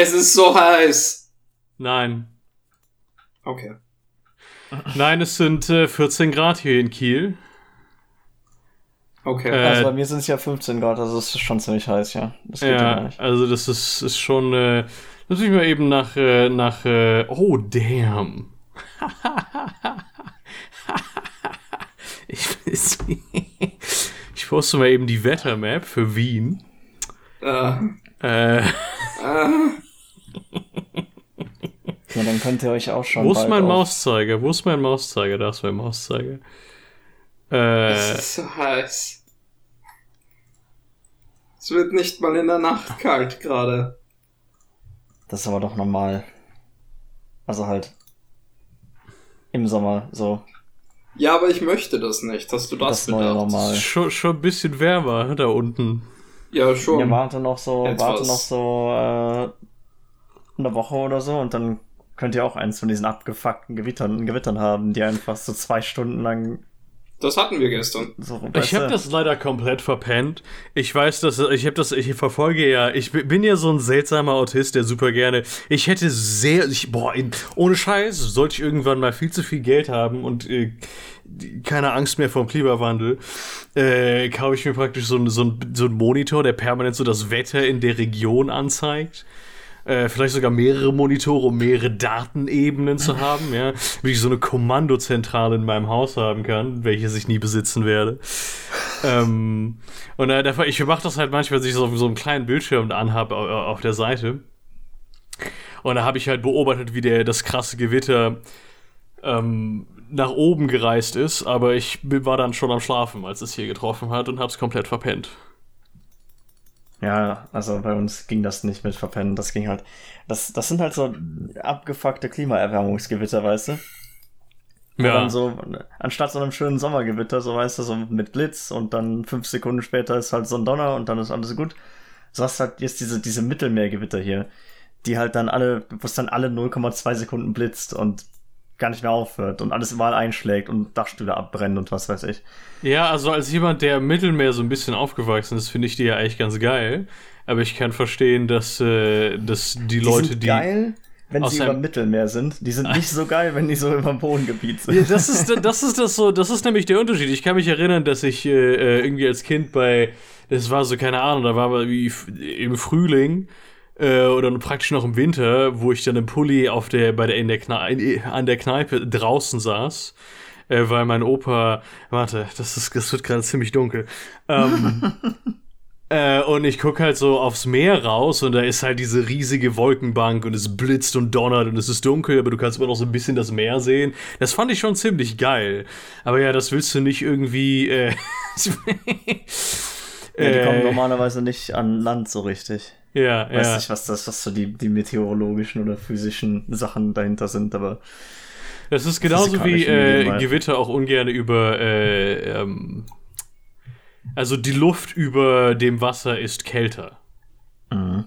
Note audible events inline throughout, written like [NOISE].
Es ist so heiß. Nein. Okay. Nein, es sind äh, 14 Grad hier in Kiel. Okay. Äh, Also bei mir sind es ja 15 Grad, also es ist schon ziemlich heiß, ja. Das geht ja, gar Ja, nicht. also das ist, ist schon. Äh, muss ich mal eben nach. Äh, nach äh, oh, damn. [LAUGHS] ich, ich poste mal eben die Wettermap für Wien. äh, Äh, äh, Ja, dann könnt ihr euch auch schon. wo ist mein auf- Mauszeiger? Wo ist mein Mauszeiger? Da ist mein Mauszeiger. Äh, es ist so heiß. Es wird nicht mal in der Nacht kalt gerade. Das ist aber doch normal. Also halt. Im Sommer so. Ja, aber ich möchte das nicht. Hast du das, Das bedacht? Normal. schon, schon ein bisschen wärmer da unten. Ja, schon. Ja, warte noch so, Etwas. warte noch so äh, eine Woche oder so und dann könnt ihr auch eins von diesen abgefuckten Gewittern, Gewittern haben, die einfach so zwei Stunden lang Das hatten wir gestern. so Ich habe das leider komplett verpennt. Ich weiß, dass ich habe das, ich verfolge ja, ich bi- bin ja so ein seltsamer Autist, der super gerne. Ich hätte sehr, ich, boah, in, ohne Scheiß, sollte ich irgendwann mal viel zu viel Geld haben und äh, keine Angst mehr vom Klimawandel, äh, kaufe ich mir praktisch so, ein- so, ein- so einen Monitor, der permanent so das Wetter in der Region anzeigt. Äh, vielleicht sogar mehrere Monitore, um mehrere Datenebenen zu haben, ja. Wie ich so eine Kommandozentrale in meinem Haus haben kann, welches ich nie besitzen werde. ähm, und äh, ich mache das halt manchmal, dass ich so, so einen kleinen Bildschirm anhabe au- au- auf der Seite. Und da habe ich halt beobachtet, wie der das krasse Gewitter ähm, nach oben gereist ist, aber ich war dann schon am Schlafen, als es hier getroffen hat und hab's komplett verpennt. Ja, also bei uns ging das nicht mit Verpennen, das ging halt. Das, das sind halt so abgefuckte Klimaerwärmungsgewitter, weißt du? Wo Dann so, anstatt so einem schönen Sommergewitter, so weißt du, so mit Blitz und dann fünf Sekunden später ist halt so ein Donner und dann ist alles gut. So hast halt jetzt diese, diese Mittelmeergewitter hier, die halt dann alle, wo es dann alle 0,2 Sekunden blitzt und gar nicht mehr aufhört und alles mal einschlägt und Dachstühle abbrennen und was weiß ich. Ja, also als jemand, der im Mittelmeer so ein bisschen aufgewachsen ist, finde ich die ja eigentlich ganz geil. Aber ich kann verstehen, dass, äh, dass die, Die Leute, sind die. geil, wenn aus sie über Mittelmeer sind. Die sind nicht so geil, wenn die so über dem Bodengebiet sind. Ja, das ist, das ist das so, das ist nämlich der Unterschied. Ich kann mich erinnern, dass ich äh, äh, irgendwie als Kind bei, das war so, keine Ahnung, da war wie im Frühling äh, oder praktisch noch im Winter, wo ich dann im Pulli auf der, bei der, in der Kne in, an der Kneipe draußen saß, äh, weil mein Opa, warte, das ist, das wird gerade ziemlich dunkel. Ähm, [LAUGHS] Äh, und ich gucke halt so aufs Meer raus und da ist halt diese riesige Wolkenbank und es blitzt und donnert und es ist dunkel, aber du kannst immer noch so ein bisschen das Meer sehen. Das fand ich schon ziemlich geil. Aber ja, das willst du nicht irgendwie. Äh, [LAUGHS] Ja, die kommen äh, normalerweise nicht an Land so richtig. Ja, Weiß ja. nicht, was das, was so die, die meteorologischen oder physischen Sachen dahinter sind, aber Das ist genauso wie äh. Gewitter auch ungern über. Äh, ähm, also die Luft über dem Wasser ist kälter. mhm.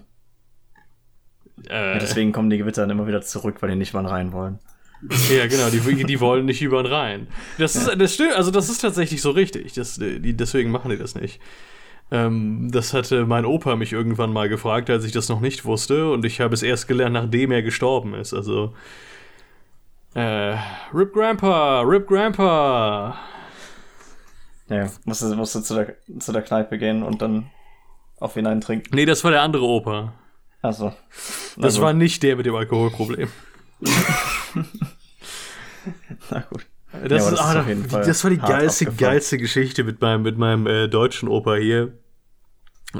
Äh, ja, deswegen kommen die Gewitter dann immer wieder zurück, weil die nicht mal rein wollen. Ja, genau, die, die wollen nicht über den Rhein. Das ist, das stimmt, also das ist tatsächlich so richtig. Das, die, deswegen machen die das nicht. Ähm, das hatte mein Opa mich irgendwann mal gefragt, als ich das noch nicht wusste, und ich habe es erst gelernt, nachdem er gestorben ist. Also. Äh, Rip Grandpa, Rip Grandpa. Ja, musst du, musst du zu, der, zu der Kneipe gehen und dann auf ihn eintrinken. Nee, das war der andere Opa. Also. Das war nicht der mit dem Alkoholproblem. [LAUGHS] Na gut. Das, Ja, ist, das ist ah, Fall das war die geilste, geilste Geschichte mit meinem, mit meinem äh, deutschen Opa hier.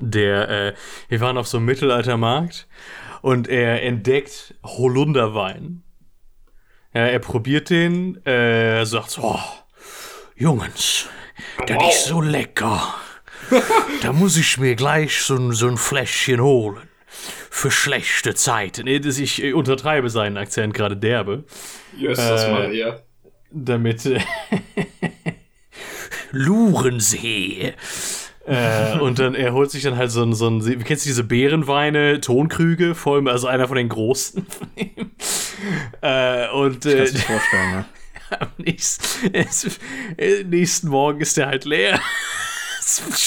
Der, äh, wir waren auf so einem Mittelaltermarkt und er entdeckt Holunderwein. Ja, er probiert den, äh, sagt so, oh, Jungens, das ist so lecker. Da muss ich mir gleich so, ein- so ein Fläschchen holen. Für schlechte Zeiten. Nee, das- Ich untertreibe seinen Akzent gerade derbe Jösses Äh, Maria. damit äh, [LAUGHS] Lurensee. Äh, und dann er holt sich dann halt so ein, so ein kennst du diese Bärenweine, Tonkrüge, vor allem also einer von den großen. [LAUGHS] äh, und äh, Kannst du dir vorstellen, ne? [LAUGHS] am nächsten, es, äh, nächsten Morgen ist der halt leer. [LAUGHS]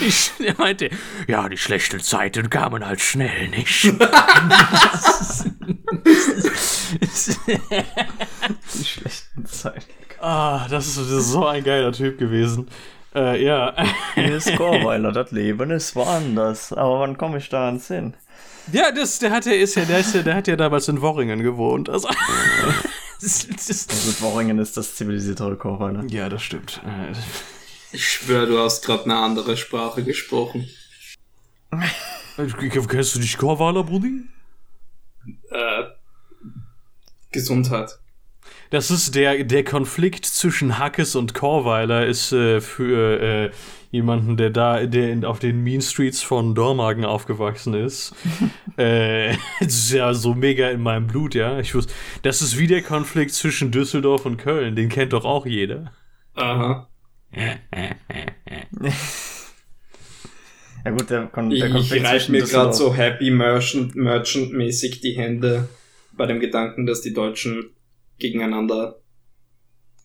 ich, er meinte, ja, die schlechten Zeiten kamen halt schnell, nicht? die schlechten Zeiten. Ah, das ist, das ist so ein geiler Typ gewesen. Äh, ja. Hier ist Chorweiler, [LAUGHS] das Leben ist woanders. Aber wann komme ich da ans hin? Ja, das, der hat ja, ist ja, der ist ja, der hat ja damals in Worringen gewohnt. Also, [LAUGHS] das, das, also Worringen ist das zivilisiertere Chorweiler. Ja, das stimmt. Ich schwöre, du hast gerade eine andere Sprache gesprochen. Kennst du dich Chorweiler, Brudi? Äh, Gesundheit. Das ist der, der Konflikt zwischen Hackes und Chorweiler ist äh, für äh, jemanden, der da, der in, auf den Mean Streets von Dormagen aufgewachsen ist. [LAUGHS] äh, das ist ja so mega in meinem Blut, ja. Ich wusste, das ist wie der Konflikt zwischen Düsseldorf und Köln, den kennt doch auch jeder. Aha. ja gut, der, Kon der Konflikt Ich reiche mir gerade so Happy Merchant, Merchant-mäßig die Hände bei dem Gedanken, dass die Deutschen gegeneinander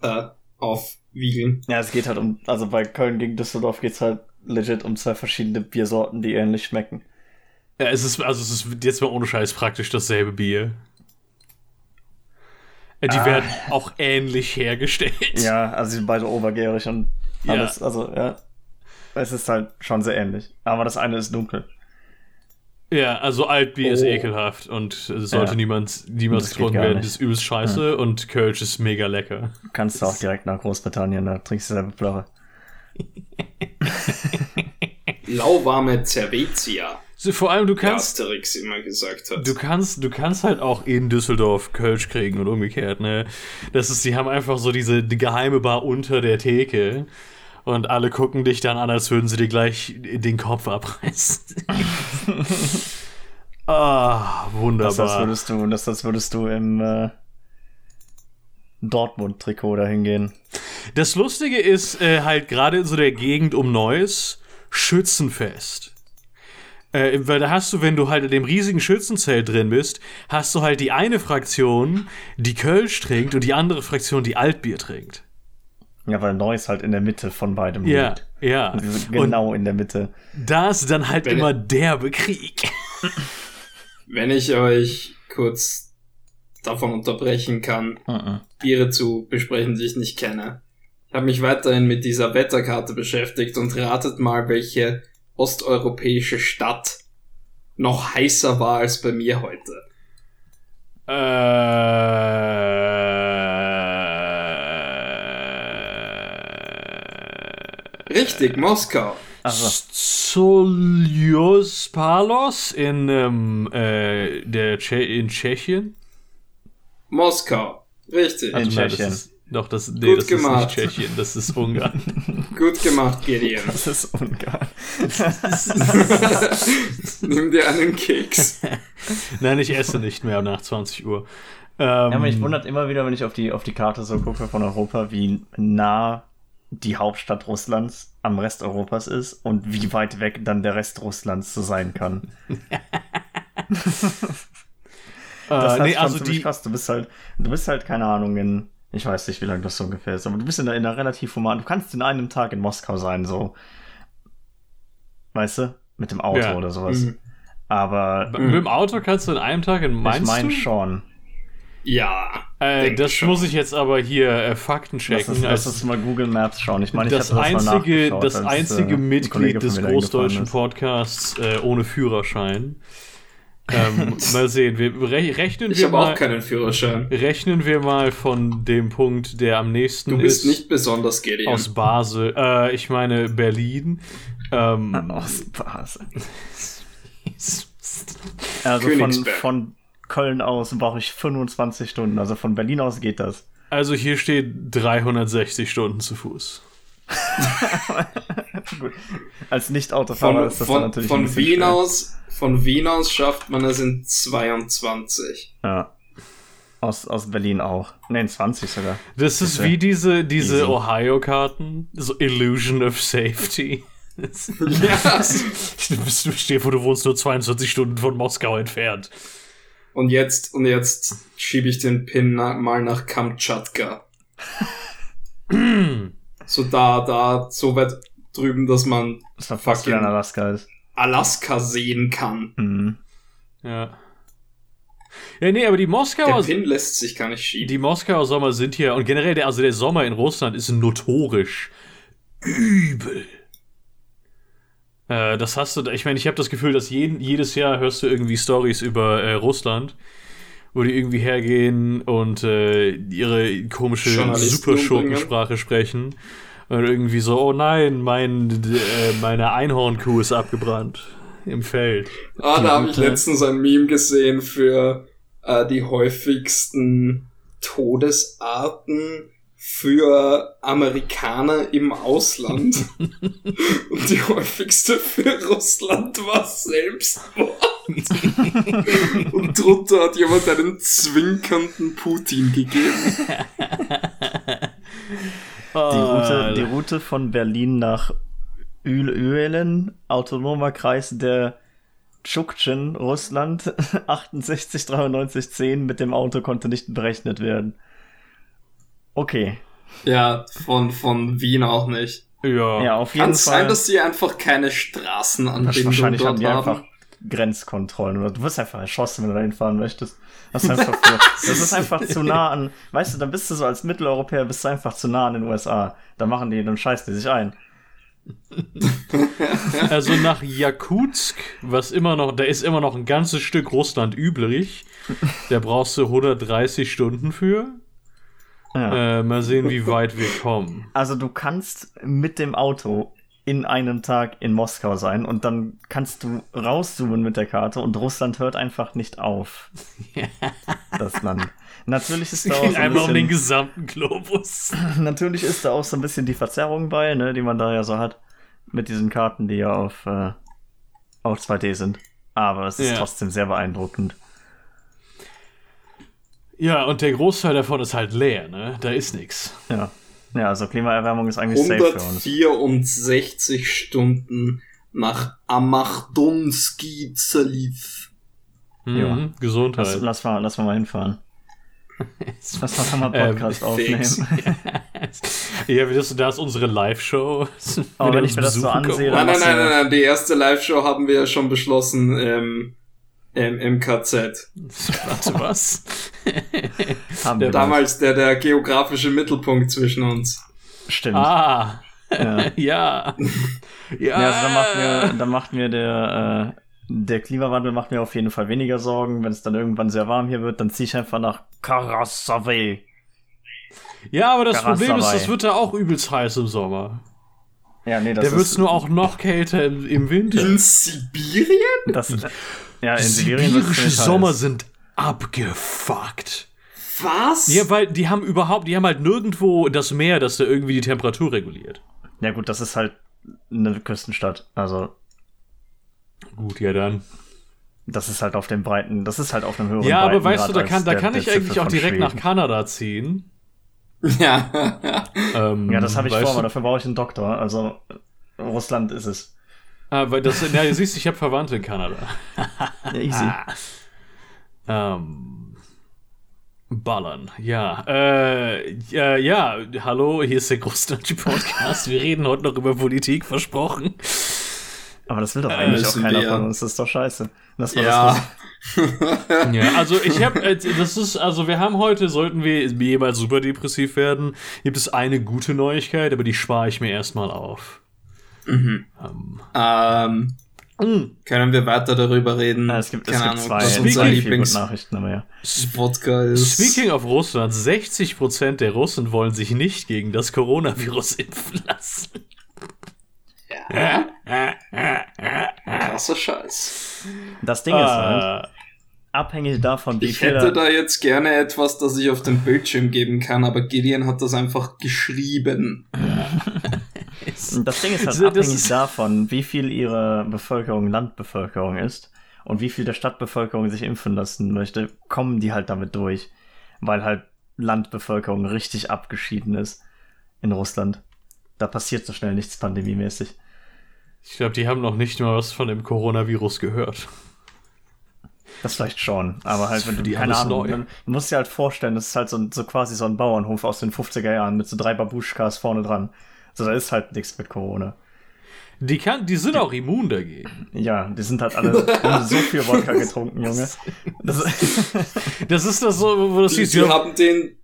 äh, aufwiegeln. Ja, es geht halt um, also bei Köln gegen Düsseldorf geht es halt legit um zwei verschiedene Biersorten, die ähnlich schmecken. Ja, es ist, also es ist jetzt mal ohne Scheiß praktisch dasselbe Bier. Die ah. werden auch ähnlich hergestellt. Ja, also sie sind beide obergärig und alles, ja. also ja. Es ist halt schon sehr ähnlich. Aber das eine ist dunkel. Ja, also Altbier oh. ist ekelhaft und sollte ja. niemand, niemals getrunken werden. Das ist übelst scheiße ja. und Kölsch ist mega lecker. Kannst du auch direkt nach Großbritannien, da trinkst du selber Plörre. [LAUGHS] Lauwarme Cervezia. So, vor allem du kannst. Asterix immer gesagt hat. Du kannst, du kannst halt auch in Düsseldorf Kölsch kriegen und umgekehrt, ne? Das ist, die haben einfach so diese die geheime Bar unter der Theke und alle gucken dich dann an, als würden sie dir gleich den Kopf abreißen. [LAUGHS] ah, wunderbar. Das, würdest du, das, das würdest du im äh, Dortmund-Trikot dahin gehen. Das Lustige ist äh, halt gerade in so der Gegend um Neuss Schützenfest. Äh, weil da hast du, wenn du halt in dem riesigen Schützenzelt drin bist, hast du halt die eine Fraktion, die Kölsch trinkt und die andere Fraktion, die Altbier trinkt. Ja, weil Neuss halt in der Mitte von beidem ja, liegt. Ja, Genau und in der Mitte. Da ist dann halt wenn immer derbe Krieg. [LAUGHS] Wenn ich euch kurz davon unterbrechen kann, uh -uh. Biere zu besprechen, die ich nicht kenne. Ich habe mich weiterhin mit dieser Wetterkarte beschäftigt und ratet mal, welche osteuropäische Stadt noch heißer war als bei mir heute. Äh Richtig, Moskau. Also. Palos in, ähm, äh, der che in Tschechien. Moskau. Richtig. Also, in nein, Tschechien. Das ist, doch, das, nee, Gut das gemacht. ist nicht Tschechien, das ist Ungarn. [LAUGHS] Gut gemacht, Gideon. Das ist Ungarn. [LAUGHS] Nimm dir einen Keks. [LAUGHS] Nein, ich esse nicht mehr nach 20 Uhr. Ähm, ja, aber mich wundert immer wieder, wenn ich auf die, auf die Karte so gucke von Europa, wie nah die Hauptstadt Russlands am Rest Europas ist und wie weit weg dann der Rest Russlands so sein kann. [LAUGHS] das äh, nee, also die krass. Du bist halt, du bist halt keine Ahnung in, ich weiß nicht, wie lange das so ungefähr ist, aber du bist in, in einer relativ human. Du kannst in einem Tag in Moskau sein, so, weißt du, mit dem Auto ja. oder sowas. Mhm. Aber mit dem Auto kannst du in einem Tag in meinst Ich meine schon. Ja. Äh, das schon. muss ich jetzt aber hier äh, Fakten checken. Lass uns, mal Google Maps schauen. Ich meine, ich das einzige, das, das einzige äh, Mitglied des großdeutschen Podcasts äh, ohne Führerschein. ähm, [LAUGHS] mal sehen, wir re rechnen ich wir mal. Ich habe auch keinen Führerschein. Rechnen wir mal von dem Punkt, der am nächsten ist. Du bist ist, nicht besonders Gideon. Aus Basel. Äh, ich meine Berlin. Ähm, aus Basel. [LAUGHS] also von, von Köln aus brauche ich 25 Stunden. Also von Berlin aus geht das. Also hier steht 360 Stunden zu Fuß. [LAUGHS] Gut. Als Nicht-Autofahrer ist das von, natürlich von Wien schwer. aus Von Wien aus schafft man es in 22. Ja. Aus, aus Berlin auch. Ne, in 20 sogar. Das ist, wie diese, diese Ohio-Karten. So Illusion of Safety. [LAUGHS] ja. [LAUGHS] Du bist, steh vor, du wohnst nur 22 Stunden von Moskau entfernt. Und jetzt, und jetzt schiebe ich den Pin na, mal nach Kamtschatka. [CLEARS THROAT] so da, da, so weit drüben, dass man das war fast in Alaska ist. Alaska sehen kann. Mhm. Ja. Ja, nee, aber die Moskauer. Der Pin lässt sich gar nicht schieben. Die Moskauer Sommer sind hier, und generell, der, also der Sommer in Russland ist notorisch übel. Äh, das hast du, ich meine, ich habe das Gefühl, dass jeden, jedes Jahr hörst du irgendwie Stories über äh, Russland, wo die irgendwie hergehen und äh, ihre komische Superschurkensprache sprechen. Und irgendwie so, oh nein, mein, äh, meine Einhornkuh ist abgebrannt im Feld. Ah, da habe ich letztens ein Meme gesehen für äh, die häufigsten Todesarten für Amerikaner im Ausland. [LAUGHS] Und die häufigste für Russland war Selbstmord. [LAUGHS] Und drunter hat jemand einen zwinkernden Putin gegeben. Die Route, die Route von Berlin nach Ölen, autonomer Kreis der Tschuktschen, Russland, 68 93 10 mit dem Auto konnte nicht berechnet werden. Okay. Ja, von, von Wien auch nicht. Ja, ja auf jeden Kann Fall. sein, dass sie einfach keine Straßenanbindung Wahrscheinlich haben die einfach Grenzkontrollen oder du wirst einfach erschossen, wenn du da hinfahren möchtest. Das ist, einfach so, [LAUGHS] das ist einfach zu nah an, weißt du, dann bist du so als Mitteleuropäer, bist du einfach zu nah an den USA. Da machen die, dann scheißen die sich ein. [LAUGHS] also nach Jakutsk, was immer noch, da ist immer noch ein ganzes Stück Russland übrig. Da brauchst du 130 Stunden für. Ja. Äh, mal sehen, wie weit wir kommen. Also du kannst mit dem Auto in einem Tag in Moskau sein und dann kannst du rauszoomen mit der Karte und Russland hört einfach nicht auf. [LAUGHS] das Land. Natürlich ist da auch so ein bisschen, um den gesamten Globus. [LAUGHS] Natürlich ist da auch so ein bisschen die Verzerrung bei, ne, die man da ja so hat mit diesen Karten, die ja auf, äh, auf 2D sind. Aber es ist ja. trotzdem sehr beeindruckend. Ja, und der Großteil davon ist halt leer, ne? Da ist nichts. Ja. Ja, also Klimaerwärmung ist eigentlich safe für uns. 164 Stunden nach Amachdonski Zaliv. Mhm, ja. Gesundheit. Lass, lass, mal, lass mal hinfahren. [LAUGHS] Lass mal mal Podcast ähm, [LAUGHS] aufnehmen. ja, das, das ist unsere Live-Show. [LAUGHS] Aber wenn ich mir das so ansehe. Nein, nein, nein, nein, nein, die erste Live-Show haben wir ja schon beschlossen. Ähm, im, im KZ. Warte, was? [LAUGHS] der, damals der, der geografische Mittelpunkt zwischen uns. Stimmt. Ah. Ja. ja. [LAUGHS] ja. ja. also da macht mir, da macht mir der, äh, der Klimawandel macht mir auf jeden Fall weniger Sorgen. Wenn es dann irgendwann sehr warm hier wird, dann ziehe ich einfach nach Karasave. Ja, aber das Karasavai. Problem ist, das wird ja auch übelst heiß im Sommer. Ja, nee, das Der wird nur auch noch kälter im, im Winter. In Sibirien? Das, ja, in Sibirische Sommer sind abgefuckt. Was? Ja, weil die haben überhaupt, die haben halt nirgendwo das Meer, das da irgendwie die Temperatur reguliert. Ja, gut, das ist halt eine Küstenstadt. Also. Gut, ja dann. Das ist halt auf dem breiten, das ist halt auf einem höheren Ja, aber weißt du, da kann, da kann ich eigentlich auch direkt nach Kanada ziehen. [LAUGHS] Ja. ähm, ja, das habe ich vor, aber dafür brauche ich einen Doktor. Also Russland ist es. Ah, weil das, ja, du siehst, ich habe Verwandte in Kanada. [LAUGHS] ja, easy. Ähm, ballern, ja. Äh, ja, ja, hallo, hier ist der Großdeutsche Podcast. Wir reden heute noch über Politik, versprochen. Aber das will doch eigentlich äh, auch keiner von uns, das ist doch scheiße. Das ja. Das ja, also ich habe, äh, das ist, also wir haben heute, sollten wir jemals super depressiv werden, gibt es eine gute Neuigkeit, aber die spare ich mir erstmal auf. Mhm. Um. Ähm, mhm. Können wir weiter darüber reden? Ja, es gibt, Keine es gibt Ahnung, zwei, was unser Lieblingsnachrichten, aber ja. Ist. Speaking of Russland, 60% der Russen wollen sich nicht gegen das Coronavirus impfen lassen. Krasser Scheiß. Das Ding ist halt, abhängig davon, wie Ich hätte da jetzt gerne etwas, das ich auf den Bildschirm geben kann, aber Gideon hat das einfach geschrieben. das Ding ist halt abhängig ist davon, wie viel ihre Bevölkerung Landbevölkerung ist und wie viel der Stadtbevölkerung sich impfen lassen möchte, kommen die halt damit durch, weil halt Landbevölkerung richtig abgeschieden ist in Russland. Da passiert so schnell nichts pandemiemäßig. Ich glaube, die haben noch nicht mal was von dem Coronavirus gehört. Das vielleicht schon, aber halt, wenn du die keine Ahnung, neu. du musst dir halt vorstellen, das ist halt so, so quasi so ein Bauernhof aus den 50er Jahren mit so drei Babuschkas vorne dran. Also da ist halt nichts mit Corona. Die, kann, die sind auch immun dagegen. Ja, die sind halt alle haben so viel Wodka [LAUGHS] getrunken, Junge. Das, das ist das so, wo das die, siehst. Die haben den,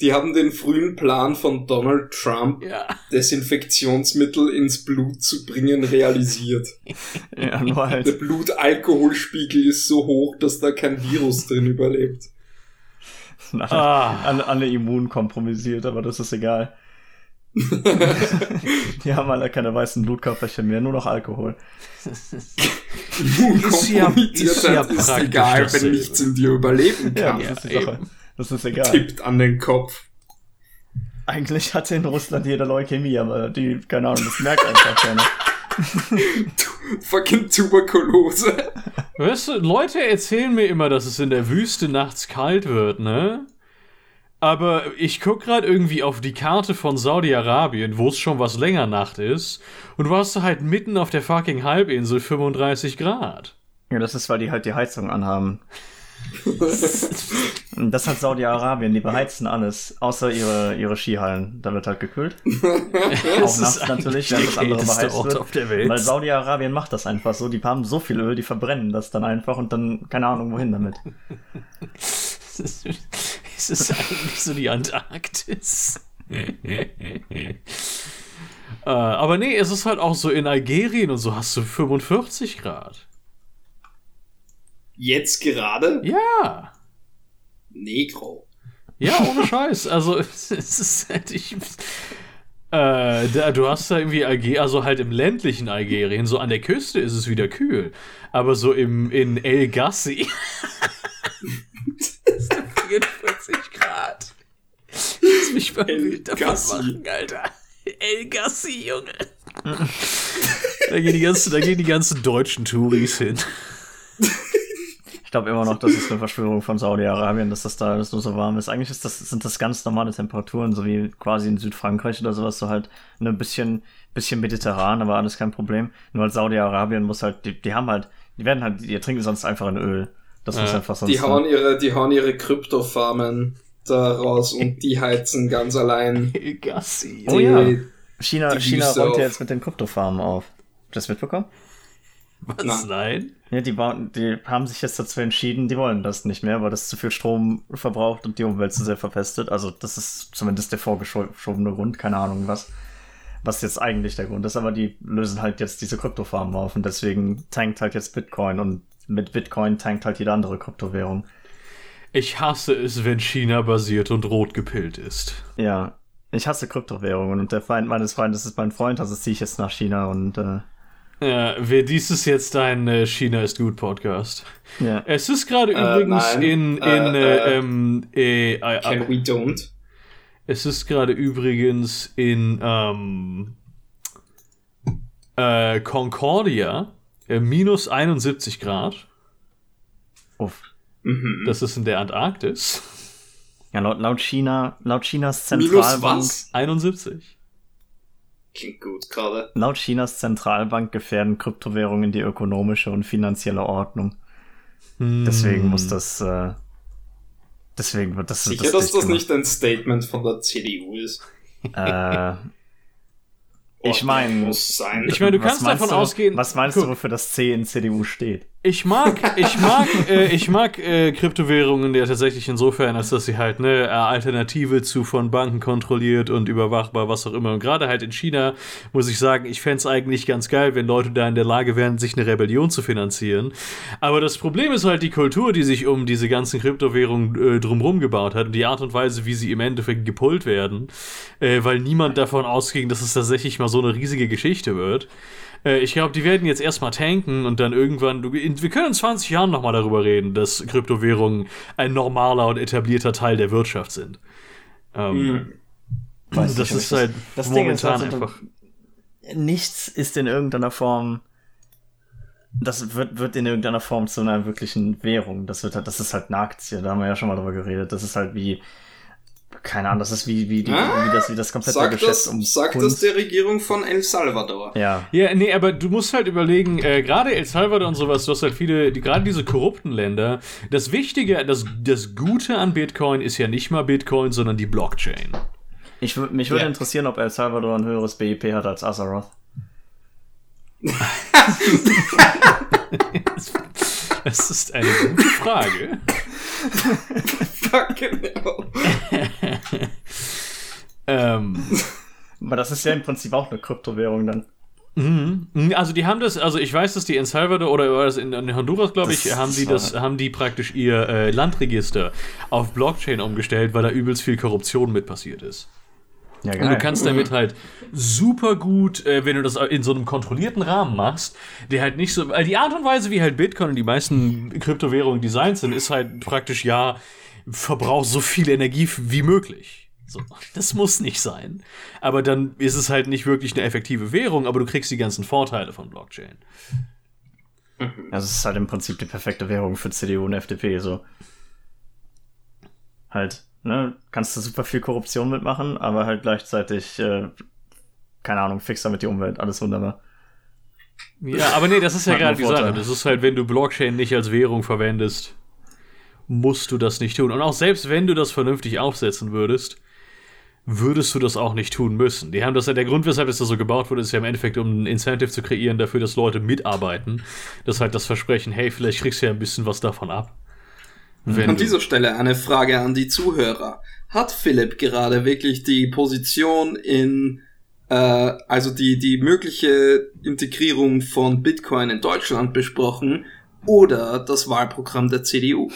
die haben den frühen Plan von Donald Trump, Ja. Desinfektionsmittel ins Blut zu bringen, realisiert. [LAUGHS] ja, nur Der halt. Blutalkoholspiegel ist so hoch, dass da kein Virus drin überlebt. Alle, Ah. alle, alle immun kompromisiert, aber das ist egal. [LAUGHS] Die haben alle keine weißen Blutkörperchen mehr, nur noch Alkohol. Immunkompromittiertheit ist ja ist, praktisch egal, wenn nichts in dir überleben Ja, kann. das ist die eben. Das ist egal. Tippt an den Kopf. Eigentlich hatte in Russland jeder Leukämie, aber die, keine Ahnung, das merkt einfach keiner. [LAUGHS] Fucking Tuberkulose. Weißt du, Leute erzählen mir immer, dass es in der Wüste nachts kalt wird, ne? Aber ich guck gerade irgendwie auf die Karte von Saudi-Arabien, wo es schon was länger Nacht ist, und du hast halt mitten auf der fucking Halbinsel 35 Grad. Ja, das ist, weil die halt die Heizung anhaben. Das hat Saudi-Arabien, die beheizen alles, außer ihre, ihre Skihallen. Da wird halt gekühlt. [LAUGHS] Auch nachts natürlich, während das andere beheizt Ort wird. auf der Welt. Weil Saudi-Arabien macht das einfach so. Die haben so viel Öl, die verbrennen das dann einfach und dann keine Ahnung wohin damit. [LAUGHS] Es ist eigentlich so die Antarktis. [LAUGHS] äh, aber nee, es ist halt auch so in Algerien und so hast du 45 Grad. Jetzt gerade? Ja. Negro. Ja, ohne Scheiß. Also, [LAUGHS] es ist halt, ich, äh, da, du hast da irgendwie Algerien, also halt im ländlichen Algerien, so an der Küste ist es wieder kühl. Aber so im, in El Gassi. ist da 44 Grad. Lass mich mal El Gassi. machen, Alter. El Gassi, Junge. da, gehen die ganzen, da gehen die ganzen deutschen Touris hin. [LAUGHS] Ich glaube immer noch, das ist eine Verschwörung von Saudi-Arabien, dass das da alles nur so warm ist. Eigentlich ist das, sind das ganz normale Temperaturen, so wie quasi in Südfrankreich oder sowas, so halt ein bisschen, bisschen mediterran, aber alles kein Problem. Nur halt Saudi-Arabien muss halt, die, die haben halt, die werden halt, die trinken sonst einfach ein Öl. Das muss Ja. einfach sonst. Die hauen ihre, die hauen ihre Kryptofarmen da raus und die [LAUGHS] heizen ganz allein. Gassi. Oh die, ja. China, China räumt auf. ja jetzt mit den Kryptofarmen auf. Habt ihr das mitbekommen? Was? Nein? Ja, die, die haben sich jetzt dazu entschieden, die wollen das nicht mehr, weil das zu viel Strom verbraucht und die Umwelt zu sehr verpestet. Also das ist zumindest der vorgeschobene Grund, keine Ahnung was. Was jetzt eigentlich der Grund ist, aber die lösen halt jetzt diese Kryptofarmen auf und deswegen tankt halt jetzt Bitcoin und mit Bitcoin tankt halt jede andere Kryptowährung. Ich hasse es, wenn China basiert und rot gepillt ist. Ja, ich hasse Kryptowährungen und der Feind meines Freundes ist mein Freund, also ziehe ich jetzt nach China und äh, Ja, wer dies ist jetzt dein äh, China ist gut Podcast. ja. Es ist gerade Äh, übrigens nein. in, in Äh, äh, äh, ähm, äh, äh, Can we don't? es ist gerade übrigens in ähm, äh, Concordia äh, minus 71 Grad. Uff. Mhm. Das ist in der Antarktis. Ja, laut, laut China, laut Chinas Minus Zentralbank, was? 71. Klingt gut gerade. laut Chinas Zentralbank gefährden Kryptowährungen die ökonomische und finanzielle Ordnung. Deswegen muss das, äh, deswegen wird das Sicher, das dass das gemacht. nicht ein Statement von der CDU ist. Äh, [LAUGHS] ich meine. Ich meine, du kannst davon du, ausgehen- Was meinst Guck. du, wofür das C in CDU steht? Ich mag, ich mag, äh, ich mag äh, Kryptowährungen ja tatsächlich insofern, als dass sie halt eine Alternative zu von Banken kontrolliert und überwachbar, was auch immer. Und gerade halt in China muss ich sagen, ich fänd's eigentlich ganz geil, wenn Leute da in der Lage wären, sich eine Rebellion zu finanzieren. Aber das Problem ist halt die Kultur, die sich um diese ganzen Kryptowährungen äh, drumherum gebaut hat und die Art und Weise, wie sie im Endeffekt gepullt werden, äh, weil niemand davon ausging, dass es tatsächlich mal so eine riesige Geschichte wird. Äh, Ich glaube, die werden jetzt erstmal tanken und dann irgendwann. du- in- Wir können in 20 Jahren nochmal darüber reden, dass Kryptowährungen ein normaler und etablierter Teil der Wirtschaft sind. Ähm, Mhm. Weiß das nicht, ist ich halt das Ding ist momentan halt so, einfach. Nichts ist in irgendeiner Form. Das wird, wird in irgendeiner Form zu einer wirklichen Währung. Das wird halt, das ist halt eine Aktie, da haben wir ja schon mal drüber geredet. Das ist halt wie, keine Ahnung, das ist wie, wie, die, Ah, wie das, wie das komplette Sagt Geschäft das, um sagt das Kunst. der Regierung von El Salvador. ja, Ja, nee, aber du musst halt überlegen, äh, gerade El Salvador und sowas, du hast halt viele, die, gerade diese korrupten Länder, das Wichtige, das, das Gute an Bitcoin ist ja nicht mal Bitcoin, sondern die Blockchain. ich, mich würde Ja. interessieren, ob El Salvador ein höheres BIP hat als Azeroth. [LAUGHS] Das ist eine gute Frage. [LAUGHS] Fucking hell. ähm. [LAUGHS] Aber das ist ja im Prinzip auch eine Kryptowährung dann. Mhm. Also die haben das, also ich weiß, dass die in Salvador oder in, in Honduras, glaube ich, haben die das, haben die praktisch ihr äh, Landregister auf Blockchain umgestellt, weil da übelst viel Korruption mit passiert ist. Ja, geil. Und du kannst damit halt super gut, äh, wenn du das in so einem kontrollierten Rahmen machst, der halt nicht so, weil die Art und Weise, wie halt Bitcoin und die meisten Kryptowährungen designt sind, ist halt praktisch ja, verbrauch so viel Energie wie möglich. So, das muss nicht sein. Aber dann ist es halt nicht wirklich eine effektive Währung, aber du kriegst die ganzen Vorteile von Blockchain. Also es ist halt im Prinzip die perfekte Währung für CDU und FDP, so. Halt ne, kannst du super viel Korruption mitmachen, aber halt gleichzeitig, äh, keine Ahnung, fix damit die Umwelt, alles wunderbar. Ja, aber nee, das ist ja gerade die Sache. Das ist halt, wenn du Blockchain nicht als Währung verwendest, musst du das nicht tun. Und auch selbst wenn du das vernünftig aufsetzen würdest, würdest du das auch nicht tun müssen. Die haben das ja, der Grund, weshalb es da so gebaut wurde, ist ja im Endeffekt, um ein Incentive zu kreieren dafür, dass Leute mitarbeiten. Das ist halt das Versprechen, hey, vielleicht kriegst du ja ein bisschen was davon ab. Wenn an dieser Stelle eine Frage an die Zuhörer. Hat Philipp gerade wirklich die Position in, äh, also die, die mögliche Integrierung von Bitcoin in Deutschland besprochen oder das Wahlprogramm der CDU?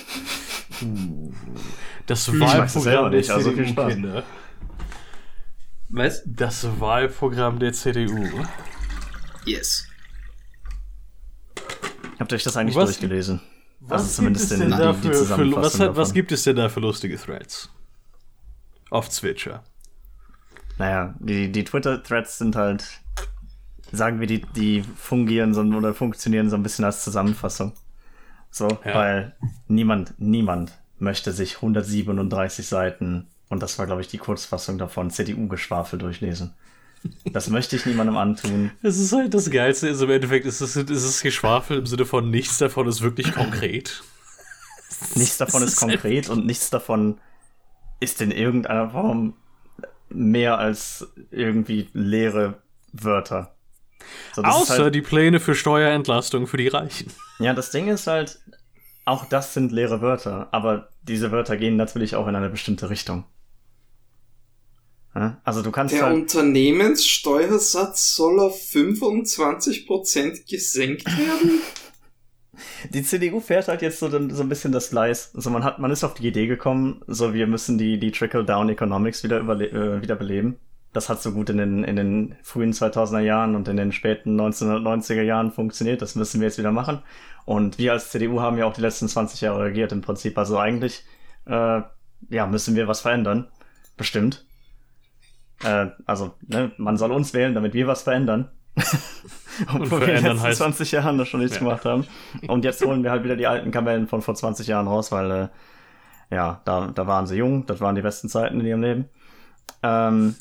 Das Wahlprogramm der CDU, Kinder. Was? Das Wahlprogramm der CDU. Yes. Habt ihr euch das eigentlich Was? durchgelesen? Was also zumindest gibt es denn da für, für was, hat, was, gibt es denn da für lustige Threads? Auf Twitcher. Naja, die, die Twitter-Threads sind halt, sagen wir, die, die fungieren so, oder funktionieren so ein bisschen als Zusammenfassung. So, ja. weil niemand, niemand möchte sich 137 Seiten, und das war, glaube ich, die Kurzfassung davon, CDU-Geschwafel durchlesen. Das möchte ich niemandem antun. [LAUGHS] Es ist halt das Geilste, ist im Endeffekt ist es, ist es Geschwafel im Sinne von nichts davon ist wirklich konkret. [LAUGHS] nichts davon ist, ist konkret und nichts davon ist in irgendeiner Form mehr als irgendwie leere Wörter. So, Außer halt, die Pläne für Steuerentlastung für die Reichen. Ja, das Ding ist halt, auch das sind leere Wörter, aber diese Wörter gehen natürlich auch in eine bestimmte Richtung. Also du kannst Der halt Unternehmenssteuersatz soll auf 25% gesenkt werden? [LAUGHS] Die CDU fährt halt jetzt so, so ein bisschen das Gleis. Also man hat, man ist auf die Idee gekommen, so wir müssen die, die Trickle-Down Economics wieder, äh, wieder beleben. Das hat so gut in den, in den frühen 2000er Jahren und in den späten 1990er Jahren funktioniert. Das müssen wir jetzt wieder machen. Und wir als CDU haben ja auch die letzten 20 Jahre regiert im Prinzip. Also eigentlich, äh, ja, müssen wir was verändern. Bestimmt. Äh, also, ne, man soll uns wählen, damit wir was verändern. [LAUGHS] Obwohl wir in den letzten 20 Jahren das schon nichts ja. gemacht haben. Und jetzt holen wir halt wieder die alten Kamellen von vor 20 Jahren raus, weil, äh, ja, da, da waren sie jung, das waren die besten Zeiten in ihrem Leben. Ähm,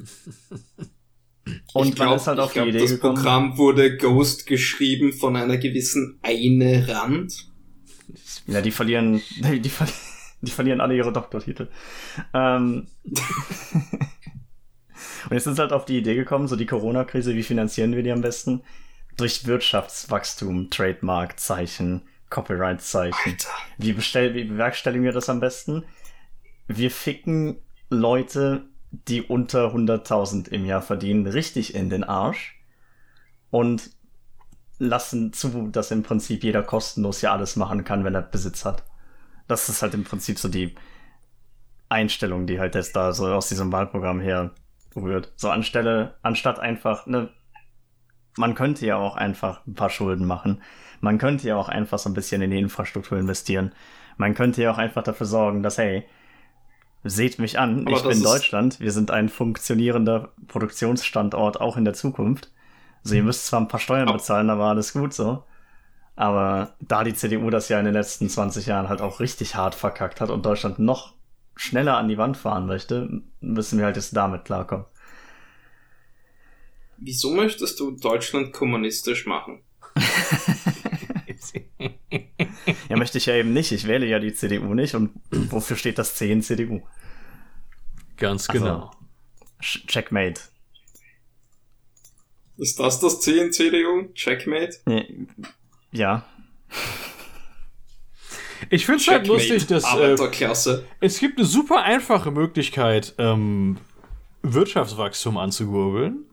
[LAUGHS] und glaub, man ist halt auf die glaub, Idee das gekommen. Das Programm wurde Ghost geschrieben von einer gewissen Eine Rand. Ja, die verlieren, die, die, die verlieren alle ihre Doktortitel. Ähm, [LAUGHS] Und jetzt sie halt auf die Idee gekommen, so die Corona-Krise, wie finanzieren wir die am besten? Durch Wirtschaftswachstum, Trademark-Zeichen, Copyright-Zeichen. Wie, bestell, wie bewerkstelligen wir das am besten? Wir ficken Leute, die unter 100.000 im Jahr verdienen, richtig in den Arsch und lassen zu, dass im Prinzip jeder kostenlos ja alles machen kann, wenn er Besitz hat. Das ist halt im Prinzip so die Einstellung, die halt jetzt da so aus diesem Wahlprogramm her berührt. So anstelle, anstatt einfach, ne, man könnte ja auch einfach ein paar Schulden machen. Man könnte ja auch einfach so ein bisschen in die Infrastruktur investieren. Man könnte ja auch einfach dafür sorgen, dass, hey, seht mich an, aber ich bin Deutschland, wir sind ein funktionierender Produktionsstandort auch in der Zukunft. So, ihr müsst zwar ein paar Steuern bezahlen, aber alles gut so. Aber da die CDU das ja in den letzten 20 Jahren halt auch richtig hart verkackt hat und Deutschland noch schneller an die Wand fahren möchte, müssen wir halt jetzt damit klarkommen. Wieso möchtest du Deutschland kommunistisch machen? [LAUGHS] [LAUGHS] ja, möchte ich ja eben nicht. Ich wähle ja die CDU nicht. Und [CLEARS THROAT] wofür steht das C in CDU? Ganz also, genau. Checkmate. Ist das das C in CDU? Checkmate? Ja. Ich finde es halt lustig, dass äh, es gibt eine super einfache Möglichkeit, ähm, Wirtschaftswachstum anzukurbeln.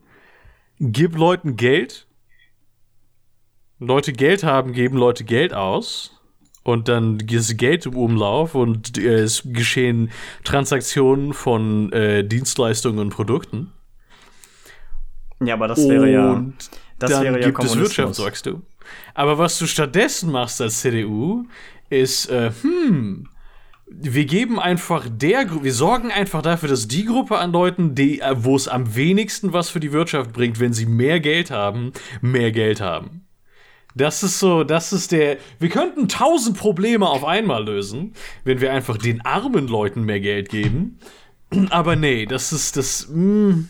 Gib Leuten Geld. Leute Geld haben, geben Leute Geld aus. Und dann ist Geld im Umlauf und äh, es geschehen Transaktionen von äh, Dienstleistungen und Produkten. Ja, aber das wäre ja. Das dann wäre ja gibt es Wirtschaftswachstum. Aber was du stattdessen machst als CDU, ist, äh, hm, wir geben einfach der, wir sorgen einfach dafür, dass die Gruppe an Leuten, die, äh, wo es am wenigsten was für die Wirtschaft bringt, wenn sie mehr Geld haben, mehr Geld haben. Das ist so, das ist der. Wir könnten tausend Probleme auf einmal lösen, wenn wir einfach den armen Leuten mehr Geld geben. Aber nee, das ist das. Mh, hm,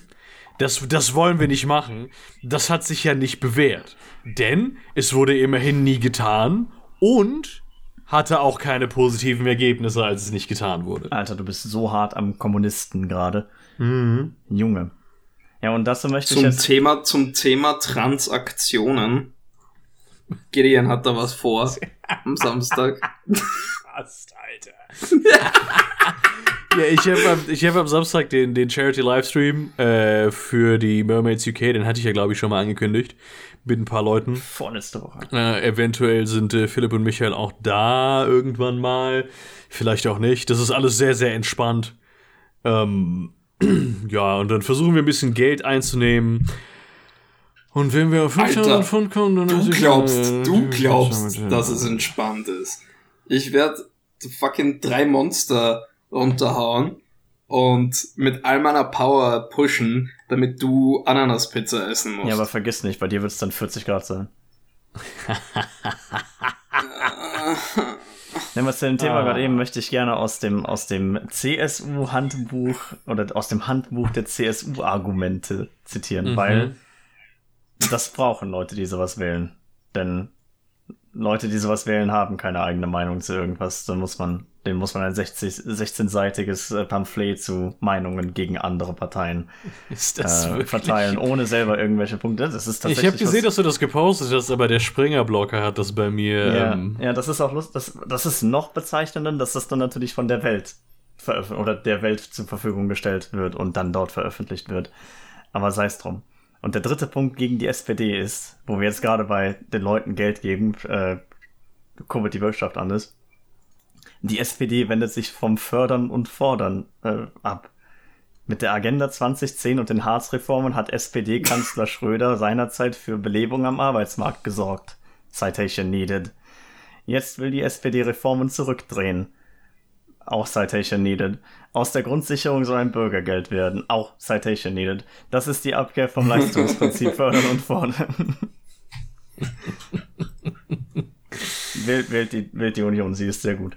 das, das wollen wir nicht machen. Das hat sich ja nicht bewährt. Denn es wurde immerhin nie getan und hatte auch keine positiven Ergebnisse, als es nicht getan wurde. Alter, du bist so hart am Kommunisten gerade. Mhm. Junge. Ja, und dazu möchte zum ich jetzt... Thema Zum Thema Transaktionen. Gideon hat da was vor [LAUGHS] am Samstag. Fast, Alter. ja, ich habe am, hab am Samstag den, den Charity-Livestream äh, für die Mermaids UK, den hatte ich ja, glaube ich, schon mal angekündigt mit ein paar Leuten. Vorletzte Woche. Äh, eventuell sind äh, Philipp und Michael auch da irgendwann mal. Vielleicht auch nicht. Das ist alles sehr, sehr entspannt. Ähm, [CLEARS THROAT] ja, und dann versuchen wir ein bisschen Geld einzunehmen. Und wenn wir auf 5000 Pfund kommen, dann du glaubst, äh, du glaubst, dass es entspannt ist. Ich werde fucking drei Monster runterhauen und mit all meiner Power pushen, damit du Ananaspizza essen musst. Ja, aber vergiss nicht, bei dir wird es dann 40 Grad sein. Nehmen wir zu dem Thema ah. gerade eben, möchte ich gerne aus dem, aus dem CSU-Handbuch oder aus dem Handbuch der CSU-Argumente zitieren, mhm. weil das brauchen Leute, die sowas wählen. Denn Leute, die sowas wählen, haben keine eigene Meinung zu irgendwas. Dann muss man, dem muss man ein 60, 16-seitiges äh, Pamphlet zu Meinungen gegen andere Parteien [LAUGHS] äh, verteilen, ohne selber irgendwelche Punkte. Das ist tatsächlich. Ich habe gesehen, dass du das gepostet hast, aber der Springer-Blocker hat das bei mir. Ja, ähm, ja das ist auch lustig. Das, das ist noch bezeichnender, dass das dann natürlich von der Welt oder der Welt zur Verfügung gestellt wird und dann dort veröffentlicht wird. Aber sei es drum. Und der dritte Punkt gegen die SPD ist, wo wir jetzt gerade bei den Leuten Geld geben, äh, kurbelt die Wirtschaft an ist. Die SPD wendet sich vom Fördern und Fordern äh, ab. Mit der Agenda 2010 und den Harz-Reformen hat SPD-Kanzler Schröder seinerzeit für Belebung am Arbeitsmarkt gesorgt. Citation needed. Jetzt will die SPD Reformen zurückdrehen. Auch Citation needed. Aus der Grundsicherung soll ein Bürgergeld werden. Auch Citation needed. Das ist die Abkehr vom Leistungsprinzip [LAUGHS] fördern und fordern. wählt, wählt, die, wählt die Union, sie ist sehr gut.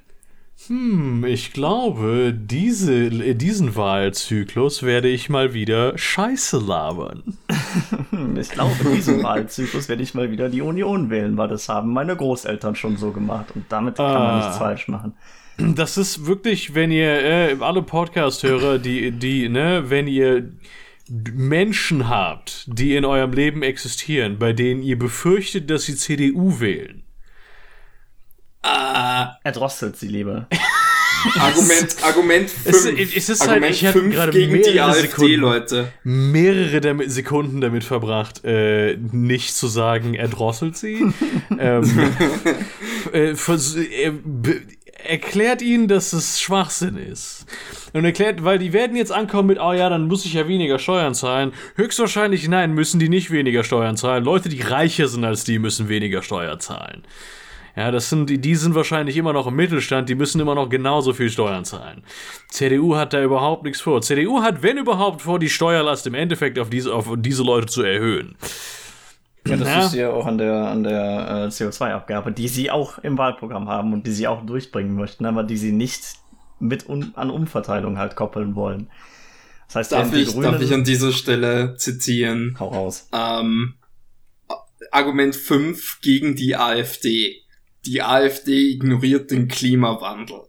Hm, ich glaube, diese, diesen Wahlzyklus werde ich mal wieder Scheiße labern. [LAUGHS] ich glaube, diesen Wahlzyklus werde ich mal wieder die Union wählen, weil das haben meine Großeltern schon so gemacht und damit kann man nichts ah. falsch machen das ist wirklich, wenn ihr, äh, alle Podcast-Hörer, die, die, ne, wenn ihr Menschen habt, die in eurem Leben existieren, bei denen ihr befürchtet, dass sie CDU wählen. Ah. Erdrosselt sie lieber. [LAUGHS] Argument, Argument 5. Es, es ist Argument halt, ich habe gerade gegen die AfD, Leute. Mehrere damit, Sekunden damit verbracht, äh, nicht zu sagen, erdrosselt sie. [LAUGHS] ähm, [LAUGHS] äh, äh, erklärt ihnen, dass es Schwachsinn ist. Und erklärt, weil die werden jetzt ankommen mit, oh ja, dann muss ich ja weniger Steuern zahlen. Höchstwahrscheinlich nein, müssen die nicht weniger Steuern zahlen. Leute, die reicher sind als die, müssen weniger Steuern zahlen. Ja, das sind, die, die sind wahrscheinlich immer noch im Mittelstand, die müssen immer noch genauso viel Steuern zahlen. CDU hat da überhaupt nichts vor. CDU hat, wenn überhaupt, vor, die Steuerlast im Endeffekt auf diese, auf diese Leute zu erhöhen. Ja, das ja. ist ja auch an der, an der äh, CO2-Abgabe, die sie auch im Wahlprogramm haben und die sie auch durchbringen möchten, aber die sie nicht mit un an Umverteilung halt koppeln wollen. Das heißt, darf, ich, Grünen, darf ich an dieser Stelle zitieren? Hau raus. Ähm, Argument 5 gegen die AfD. Die AfD ignoriert den Klimawandel.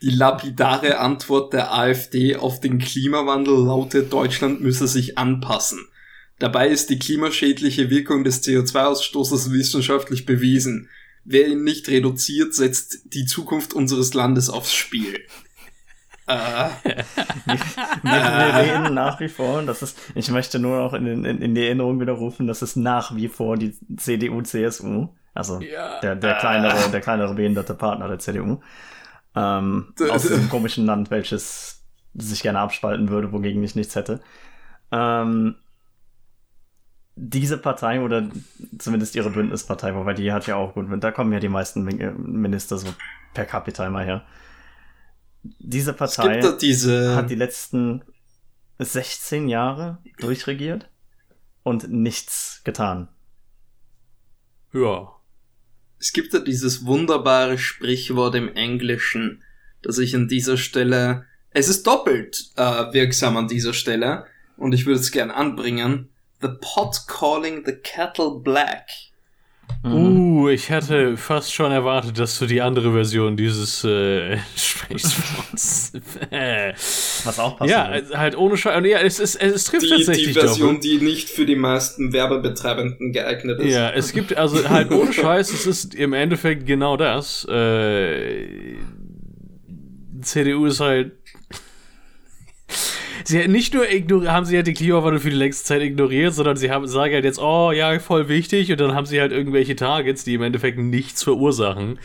Die lapidare Antwort der AfD auf den Klimawandel lautet, Deutschland müsse sich anpassen. Dabei ist die klimaschädliche Wirkung des CO2-Ausstoßes wissenschaftlich bewiesen. Wer ihn nicht reduziert, setzt die Zukunft unseres Landes aufs Spiel. Uh. wir, wir, reden nach wie vor, das ist, ich möchte nur noch in, in, in die Erinnerung widerrufen, das ist nach wie vor die CDU, CSU, also ja. der, der, kleinere, der kleinere behinderte Partner der CDU, ähm, aus diesem komischen Land, welches sich gerne abspalten würde, wogegen ich nichts hätte. Ähm, diese Partei oder zumindest ihre Bündnispartei, wobei die hat ja auch gut, da kommen ja die meisten Minister so per Capita immer her diese Partei diese... hat die letzten 16 Jahre durchregiert und nichts getan. Ja. Es gibt da dieses wunderbare Sprichwort im Englischen, das ich an dieser Stelle, es ist doppelt äh, wirksam an dieser Stelle und ich würde es gern anbringen. The pot calling the kettle black. Mhm. Uh, ich hatte fast schon erwartet, dass du die andere Version dieses äh, [LAUGHS] Sprichworts. Was auch passt. Ja, halt ohne Scheiß. Ja, es, es, es trifft die, tatsächlich. Die Version, doch. die nicht für die meisten Werbebetreibenden geeignet ist. Ja, es gibt also halt ohne Scheiß, es ist im Endeffekt genau das. Äh, CDU ist halt sie nicht nur haben sie halt den Klimawandel für die längste Zeit ignoriert, sondern sie haben, sagen halt jetzt, oh ja, voll wichtig, und dann haben sie halt irgendwelche Targets, die im Endeffekt nichts verursachen.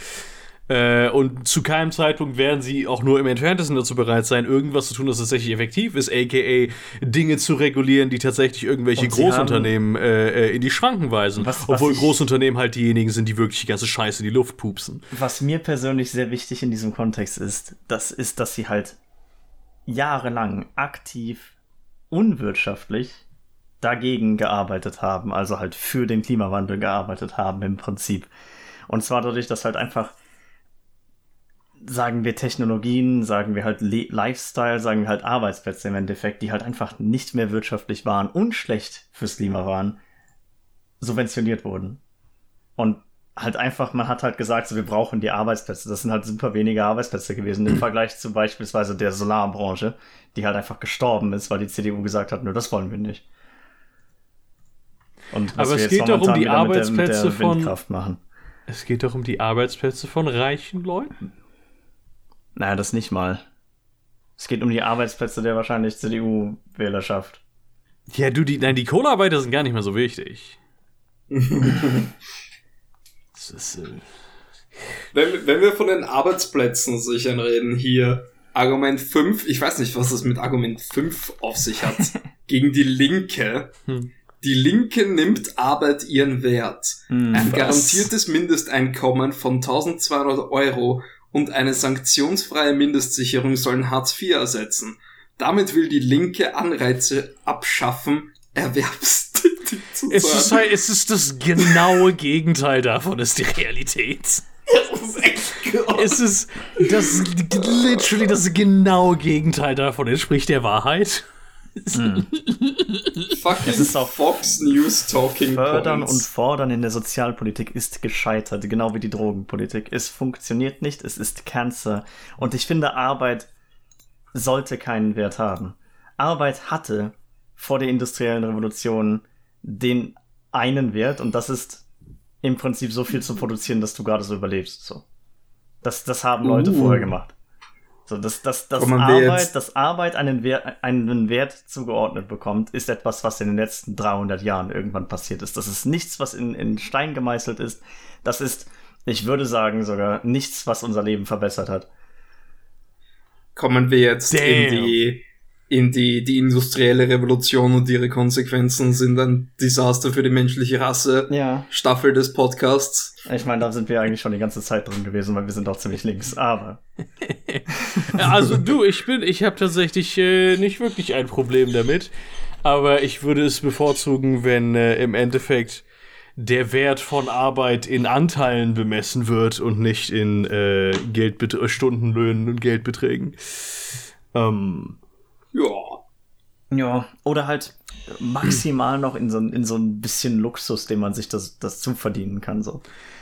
Äh, und zu keinem Zeitpunkt werden sie auch nur im Entferntesten dazu bereit sein, irgendwas zu tun, das tatsächlich effektiv ist, aka Dinge zu regulieren, die tatsächlich irgendwelche Großunternehmen äh, äh, in die Schranken weisen. Was, was obwohl ich, Großunternehmen halt diejenigen sind, die wirklich die ganze Scheiße in die Luft pupsen. Was mir persönlich sehr wichtig in diesem Kontext ist, das ist, dass sie halt jahrelang aktiv unwirtschaftlich dagegen gearbeitet haben, also halt für den Klimawandel gearbeitet haben im Prinzip. Und zwar dadurch, dass halt einfach, sagen wir Technologien, sagen wir halt Le Lifestyle, sagen wir halt Arbeitsplätze im Endeffekt, die halt einfach nicht mehr wirtschaftlich waren und schlecht fürs Klima waren, subventioniert wurden. Und halt einfach, man hat halt gesagt, so, wir brauchen die Arbeitsplätze. Das sind halt super wenige Arbeitsplätze gewesen im [CLEARS THROAT] Vergleich zu beispielsweise der Solarbranche, die halt einfach gestorben ist, weil die CDU gesagt hat, nur das wollen wir nicht. Und Aber es geht doch um die Arbeitsplätze mit der, mit der von machen. Es geht doch um die Arbeitsplätze von reichen Leuten. Naja, das nicht mal. Es geht um die Arbeitsplätze der wahrscheinlich CDU-Wählerschaft. Ja, du, die, nein, die Kohlearbeiter sind gar nicht mehr so wichtig. [LAUGHS] ist, äh wenn, wenn wir von den Arbeitsplätzen sichern reden, hier Argument 5, ich weiß nicht, was das mit Argument 5 auf sich hat, [LAUGHS] gegen die Linke. Hm. Die Linke nimmt Arbeit ihren Wert. Hm, Ein was? garantiertes Mindesteinkommen von 1200 Euro und eine sanktionsfreie Mindestsicherung sollen Hartz IV ersetzen. Damit will die Linke Anreize abschaffen, Erwerbs es ist, halt, es ist das genaue Gegenteil davon, ist die Realität. Es ist. Es ist das literally das genaue Gegenteil davon entspricht der Wahrheit. Hm. es ist auch Fox News Talking Fördern Points. und Fordern in der Sozialpolitik ist gescheitert, genau wie die Drogenpolitik. Es funktioniert nicht, es ist Cancer. Und ich finde, Arbeit sollte keinen Wert haben. Arbeit hatte vor der industriellen Revolution den einen Wert und das ist im Prinzip so viel zu produzieren, dass du gerade so überlebst. So. Das, das haben Leute uh. vorher gemacht. So, dass, dass, dass Arbeit, dass Arbeit einen Wert, einen Wert zugeordnet bekommt, ist etwas, was in den letzten 300 Jahren irgendwann passiert ist. Das ist nichts, was in, in Stein gemeißelt ist. Das ist, ich würde sagen, sogar nichts, was unser Leben verbessert hat. Kommen wir jetzt Damn. in die in die, die industrielle Revolution und ihre Konsequenzen sind ein Desaster für die menschliche Rasse. Ja. Staffel des Podcasts. Ich meine, da sind wir eigentlich schon die ganze Zeit drin gewesen, weil wir sind auch ziemlich links, aber. [LAUGHS] also du, ich bin, ich habe tatsächlich äh, nicht wirklich ein Problem damit, aber ich würde es bevorzugen, wenn äh, im Endeffekt der Wert von Arbeit in Anteilen bemessen wird und nicht in äh, Geldbet Stundenlöhnen und Geldbeträgen. Ähm, ja. Ja, oder halt maximal noch in so, in so ein bisschen Luxus, den man sich das, das zuverdienen kann. So.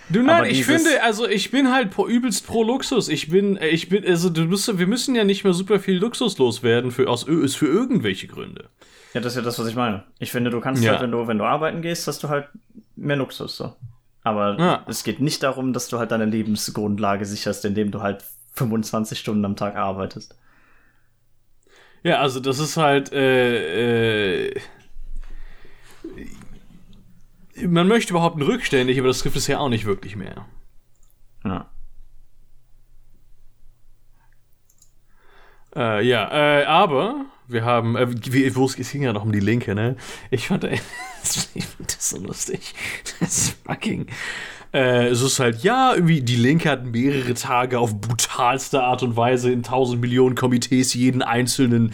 Du nein, ich finde, also ich bin halt pro, übelst pro Luxus. Ich bin, ich bin, also du musst, wir müssen ja nicht mehr super viel Luxus loswerden für, aus, für irgendwelche Gründe. Ja, das ist ja das, was ich meine. Ich finde, du kannst ja. halt, wenn du, wenn du arbeiten gehst, hast du halt mehr Luxus so. Aber ja. es geht nicht darum, dass du halt deine Lebensgrundlage sicherst, indem du halt 25 Stunden am Tag arbeitest. Ja, also das ist halt, äh, äh, man möchte überhaupt einen rückständig, aber das trifft es ja auch nicht wirklich mehr. Ja. Äh, ja, äh, aber wir haben, äh, es, ging ja noch um die Linke, ne? Ich fand, [LAUGHS] ich fand das so lustig. Das ist fucking. Äh, es ist halt, ja, irgendwie, die Linke hat mehrere Tage auf brutalste Art und Weise in tausend Millionen Komitees jeden einzelnen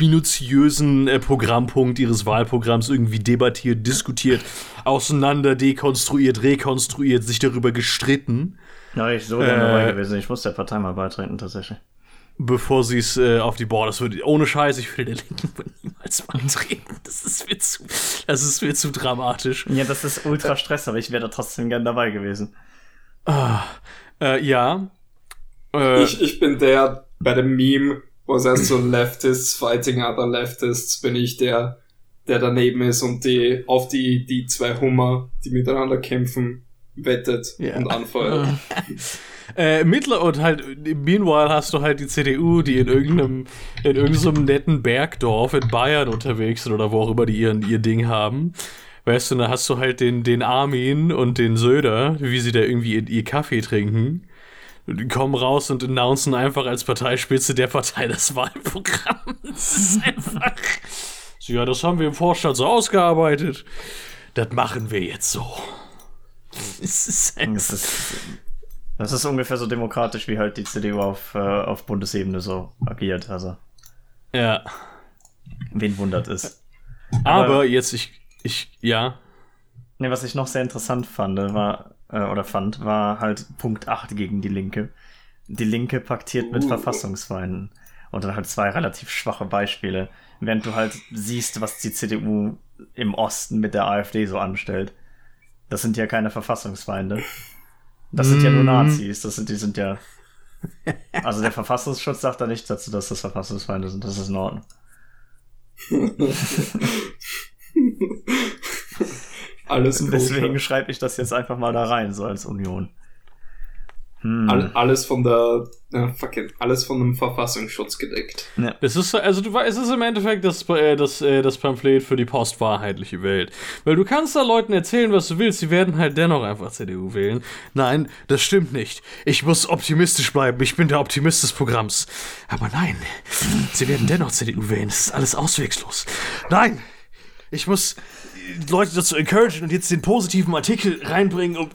minutiösen äh, Programmpunkt ihres Wahlprogramms irgendwie debattiert, diskutiert, auseinander, dekonstruiert, rekonstruiert, sich darüber gestritten. Ja, ich so gerne dabei äh, gewesen. Ich muss der Partei mal beitreten, tatsächlich bevor sie es äh, auf die Boah, das würde ohne Scheiß, ich würde der Linken niemals beitreten. Das ist mir zu, das ist mir zu dramatisch. Ja, das ist ultra Stress, aber ich wäre da trotzdem gern dabei gewesen. Ah, äh, ja. Äh, ich, ich bin der bei dem Meme, wo es heißt so [CLEARS THROAT] Leftists fighting other Leftists, bin ich der, der daneben ist und die auf die, die zwei Hummer, die miteinander kämpfen, wettet yeah. und anfeuert. [LAUGHS] Äh, Mittler und halt, meanwhile hast du halt die CDU, die in irgendeinem, in irgendeinem netten Bergdorf in Bayern unterwegs sind oder wo auch immer die ihren, ihr Ding haben. Weißt du, da hast du halt den, den Armin und den Söder, wie sie da irgendwie ihr, ihr Kaffee trinken. Die kommen raus und announcen einfach als Parteispitze der Partei das Wahlprogramm. [LAUGHS] Das ist einfach. So, ja, das haben wir im Vorstand so ausgearbeitet. Das machen wir jetzt so. [LAUGHS] Das ist, ist das ist ungefähr so demokratisch, wie halt die CDU auf, äh, auf Bundesebene so agiert. Also. Ja. Wen wundert es. Aber, Aber jetzt, ich, ich, ja. Ne, was ich noch sehr interessant fand, war, äh, oder fand, war halt Punkt 8 gegen die Linke. Die Linke paktiert mit uh. Verfassungsfeinden. Und dann halt zwei relativ schwache Beispiele. Während du halt siehst, was die CDU im Osten mit der AfD so anstellt. Das sind ja keine Verfassungsfeinde. Das sind ja nur mhm. Nazis. Das sind, die sind ja. Also der Verfassungsschutz sagt da nicht dazu, dass das Verfassungsfeinde sind. Das ist in Ordnung. Alles gut. Deswegen schreibe ich das jetzt einfach mal da rein, so als Union. Hm. All, alles von der, äh, fucking, alles von dem Verfassungsschutz gedeckt. Ja. Es ist, also du weißt, es ist im Endeffekt das, äh, das, äh, das Pamphlet für die postwahrheitliche Welt. Weil du kannst da Leuten erzählen, was du willst, sie werden halt dennoch einfach CDU wählen. Nein, das stimmt nicht. Ich muss optimistisch bleiben, ich bin der Optimist des Programms. Aber nein, sie werden dennoch CDU wählen, es ist alles auswegslos. Nein, ich muss, Leute dazu encouragen und jetzt den positiven Artikel reinbringen, um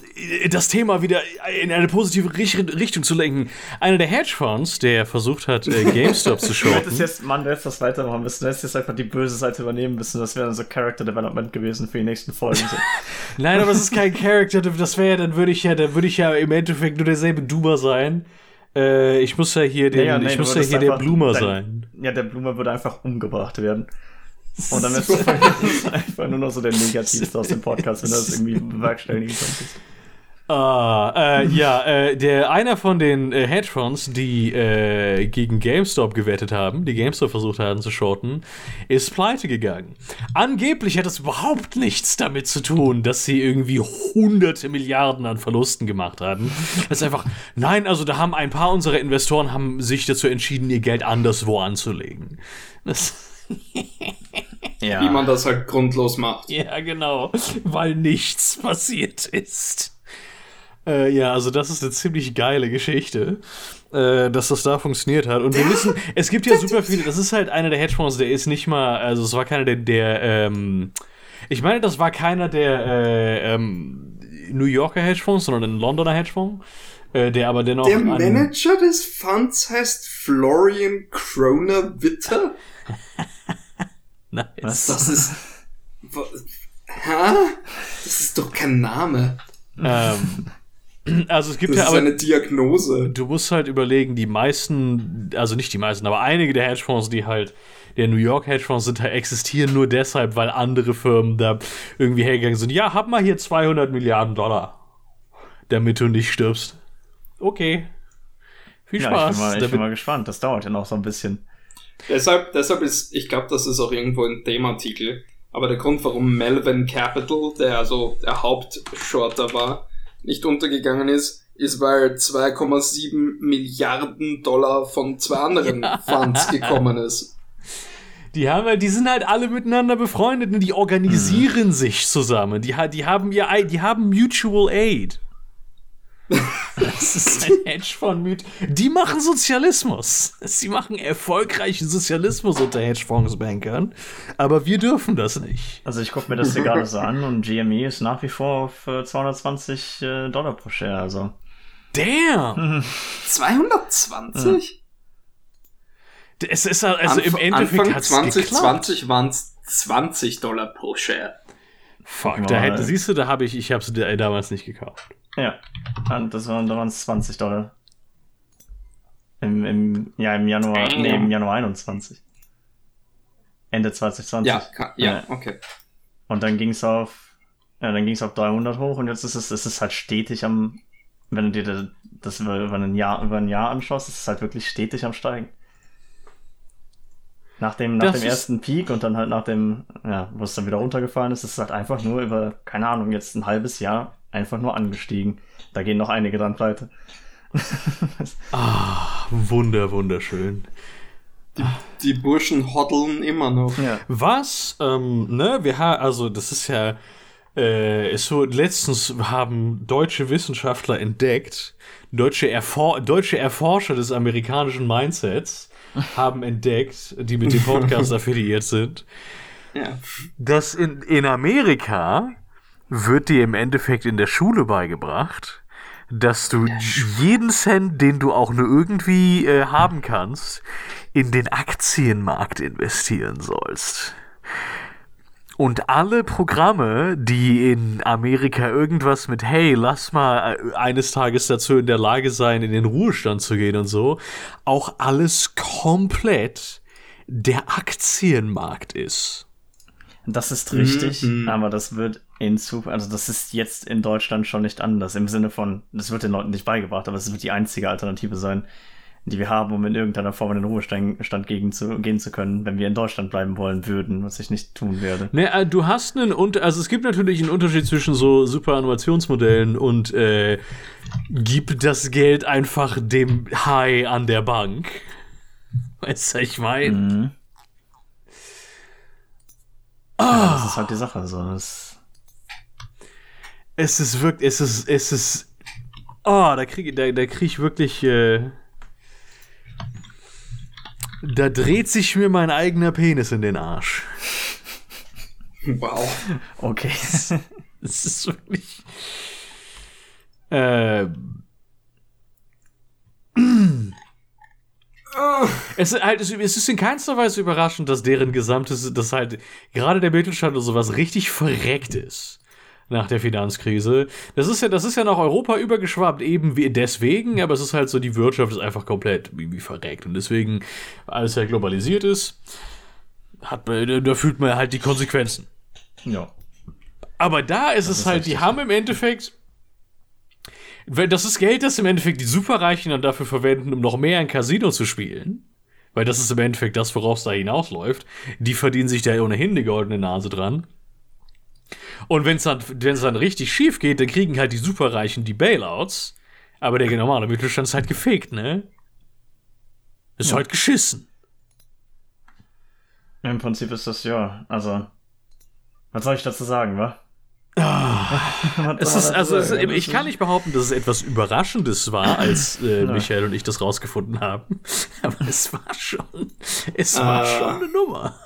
das Thema wieder in eine positive Richtung zu lenken. Einer der Hedgefonds, der versucht hat, äh, GameStop zu [LAUGHS] shorten. Du hättest jetzt, Mann, du hättest das weitermachen müssen. Du hättest jetzt einfach die böse Seite übernehmen müssen. Das wäre dann so Character Development gewesen für die nächsten Folgen. [LAUGHS] Nein, aber es ist kein Character. Das wäre ja, dann würde ich ja, dann würde ich ja im Endeffekt nur derselbe Duma sein. Äh, ich muss ja hier, den, ja, ja, ich muss ja hier der Blumer dein, sein. Ja, der Blumer würde einfach umgebracht werden. Und dann ist [LAUGHS] einfach nur noch so der Negativste aus dem Podcast, wenn du das irgendwie bewerkstelligen könntest. Ah, äh, ja, äh, der einer von den äh, Hedgefonds, die äh, gegen GameStop gewettet haben, die GameStop versucht haben zu shorten, ist pleite gegangen. Angeblich hat es überhaupt nichts damit zu tun, dass sie irgendwie hunderte Milliarden an Verlusten gemacht haben. Das ist einfach, nein, also da haben ein paar unserer Investoren haben sich dazu entschieden, ihr Geld anderswo anzulegen. Das ja. Wie man das halt grundlos macht. Ja, genau. Weil nichts passiert ist. Äh, ja, also das ist eine ziemlich geile Geschichte, äh, dass das da funktioniert hat. Und wir wissen, [LAUGHS] es gibt ja super viele, das ist halt einer der Hedgefonds, der ist nicht mal, also es war keiner der, der ähm, ich meine, das war keiner der äh, ähm, New Yorker Hedgefonds, sondern ein Londoner Hedgefonds, äh, der aber dennoch. Der Manager des Funds heißt Florian Kroner Witter? [LAUGHS] nice. Was? Das ist. Hä? Das ist doch kein Name. Ähm. Also es gibt das ja aber. Das ist eine Diagnose. Du musst halt überlegen, die meisten, also nicht die meisten, aber einige der Hedgefonds, die halt, der New York Hedgefonds sind, halt, existieren nur deshalb, weil andere Firmen da irgendwie hergegangen sind. Ja, hab mal hier 200 Milliarden Dollar, damit du nicht stirbst. Okay. Viel Spaß. Ja, ich bin mal, ich bin mal gespannt. Das dauert ja noch so ein bisschen. Deshalb, deshalb ist, ich glaube, das ist auch irgendwo ein Themenartikel, aber der Grund, warum Melvin Capital, der also der Hauptshorter war, nicht untergegangen ist, ist, weil 2,7 Milliarden Dollar von zwei anderen ja. Funds gekommen ist. Die haben halt, die sind halt alle miteinander befreundet und die organisieren mhm. sich zusammen. Die, die haben ihr, die haben Mutual Aid. [LAUGHS] Das ist ein Hedgefonds mit. Die machen Sozialismus. Sie machen erfolgreichen Sozialismus unter Hedgefondsbankern. Aber wir dürfen das nicht. Also ich gucke mir das hier gerade so an und GME ist nach wie vor auf 220 äh, Dollar pro Share. Also. Damn! 220? Es ist also Anf im Endeffekt Anfang 2020 waren es 20 Dollar pro Share. Fuck, da hätte, siehst du, da habe ich, ich habe sie damals nicht gekauft. Ja, und das waren, da waren es 20 Dollar. Im, im, ja, im Januar, Damn. nee, im Januar 21. Ende 2020. Ja, kann, ja, ja, okay. Und dann ging es auf, ja, dann ging es auf 300 hoch und jetzt ist es, es ist halt stetig am, wenn du dir das über ein Jahr, über ein Jahr anschaust, ist es halt wirklich stetig am steigen. Nach dem, nach dem ersten Peak und dann halt nach dem, ja, wo es dann wieder runtergefallen ist, ist es halt einfach nur über, keine Ahnung, jetzt ein halbes Jahr einfach nur angestiegen. Da gehen noch einige dran pleite. [LAUGHS] ah, wunder, wunderschön. Die, die Burschen hoddeln immer noch. Ja. Was, ähm, ne, wir haben, also das ist ja, äh, ist so, letztens haben deutsche Wissenschaftler entdeckt, deutsche, Erfor deutsche Erforscher des amerikanischen Mindsets haben entdeckt, die mit dem Podcast affiliiert sind, ja. dass in, in Amerika wird dir im Endeffekt in der Schule beigebracht, dass du jeden Cent, den du auch nur irgendwie äh, haben kannst, in den Aktienmarkt investieren sollst. Und alle Programme, die in Amerika irgendwas mit, hey, lass mal äh, eines Tages dazu in der Lage sein, in den Ruhestand zu gehen und so, auch alles komplett der Aktienmarkt ist. Das ist richtig, mhm. aber das wird in Zukunft, also das ist jetzt in Deutschland schon nicht anders, im Sinne von, das wird den Leuten nicht beigebracht, aber es wird die einzige Alternative sein, die wir haben, um in irgendeiner Form in den Ruhestand gegen zu, gehen zu können, wenn wir in Deutschland bleiben wollen würden, was ich nicht tun werde. Ne, äh, du hast einen Unterschied, also es gibt natürlich einen Unterschied zwischen so Superannuationsmodellen und äh, gib das Geld einfach dem High an der Bank. [LAUGHS] Weißt du, ich meine? Mhm. Ja, das ist halt die Sache. So. Das es ist wirklich, es ist, es ist. Oh, da kriege da, da krieg ich wirklich. Äh, da dreht sich mir mein eigener Penis in den Arsch. Wow. Okay. [LAUGHS] Es ist wirklich. Äh. Es ist, halt, es ist in keinster Weise überraschend, dass deren gesamtes, dass halt gerade der Mittelstand und sowas richtig verreckt ist nach der Finanzkrise. Das ist ja, das ist ja nach Europa übergeschwappt, eben wie deswegen, aber es ist halt so, die Wirtschaft ist einfach komplett wie, wie verreckt. Und deswegen, alles ja globalisiert ist, hat, da fühlt man halt die Konsequenzen. Ja. Aber da ist das es ist halt, die haben im Endeffekt. Das ist Geld, das im Endeffekt die Superreichen dann dafür verwenden, um noch mehr ein Casino zu spielen. Weil das ist im Endeffekt das, worauf es da hinausläuft. Die verdienen sich da ohnehin die goldene Nase dran. Und wenn es dann, wenn's dann richtig schief geht, dann kriegen halt die Superreichen die Bailouts. Aber der normale Mittelstand ist halt gefegt, ne? Ist ja. halt geschissen. Im Prinzip ist das ja, also. Was soll ich dazu sagen, wa? Ah, [LAUGHS] es ist, also es, ich kann nicht behaupten, dass es etwas Überraschendes war, als äh, Michael und ich das rausgefunden haben. [LAUGHS] Aber es war schon, es war uh, schon eine Nummer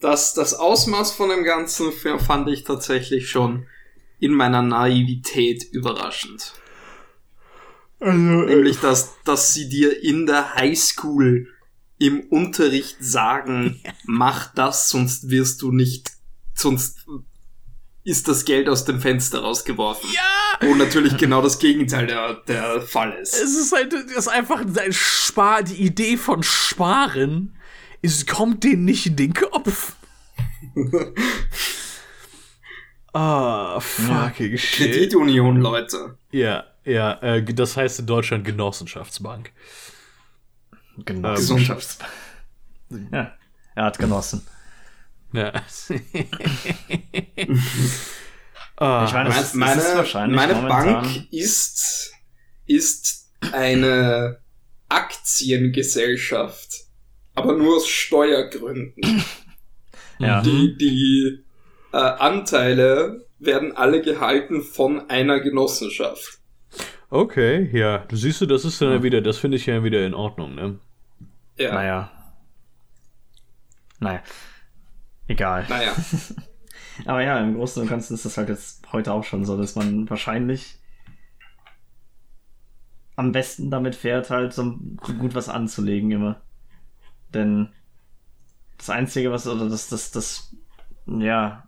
das, das Ausmaß von dem Ganzen fand ich tatsächlich schon in meiner Naivität überraschend. Also, äh, Nämlich, dass, dass sie dir in der Highschool im Unterricht sagen, [LAUGHS] mach das, sonst wirst du nicht, sonst ist das Geld aus dem Fenster rausgeworfen. Ja! Wo natürlich genau das Gegenteil der, der Fall ist. Es ist halt, das ist einfach ein Spar, die Idee von Sparen es kommt denen nicht in den Kopf. [LAUGHS] Ah, oh, fucking ja. shit. Kreditunion, Leute. Ja, ja, äh, das heißt in Deutschland Genossenschaftsbank. Genossenschafts. ja, er hat genossen. Ja. oh, [LAUGHS] ich meine, das, meine, das meine Bank ist, ist eine Aktiengesellschaft, aber nur aus Steuergründen. [CLEARS THROAT] ja. Die, die äh, Anteile werden alle gehalten von einer Genossenschaft. Okay, ja. Du siehst du, das ist dann ja wieder, das finde ich ja wieder in Ordnung, ne? Ja. Naja. Naja. Egal. Naja. [LAUGHS] Aber ja, im Großen und Ganzen ist das halt jetzt heute auch schon so, dass man wahrscheinlich am besten damit fährt, halt so gut was anzulegen immer. Denn das Einzige, was, oder das, das, das, ja,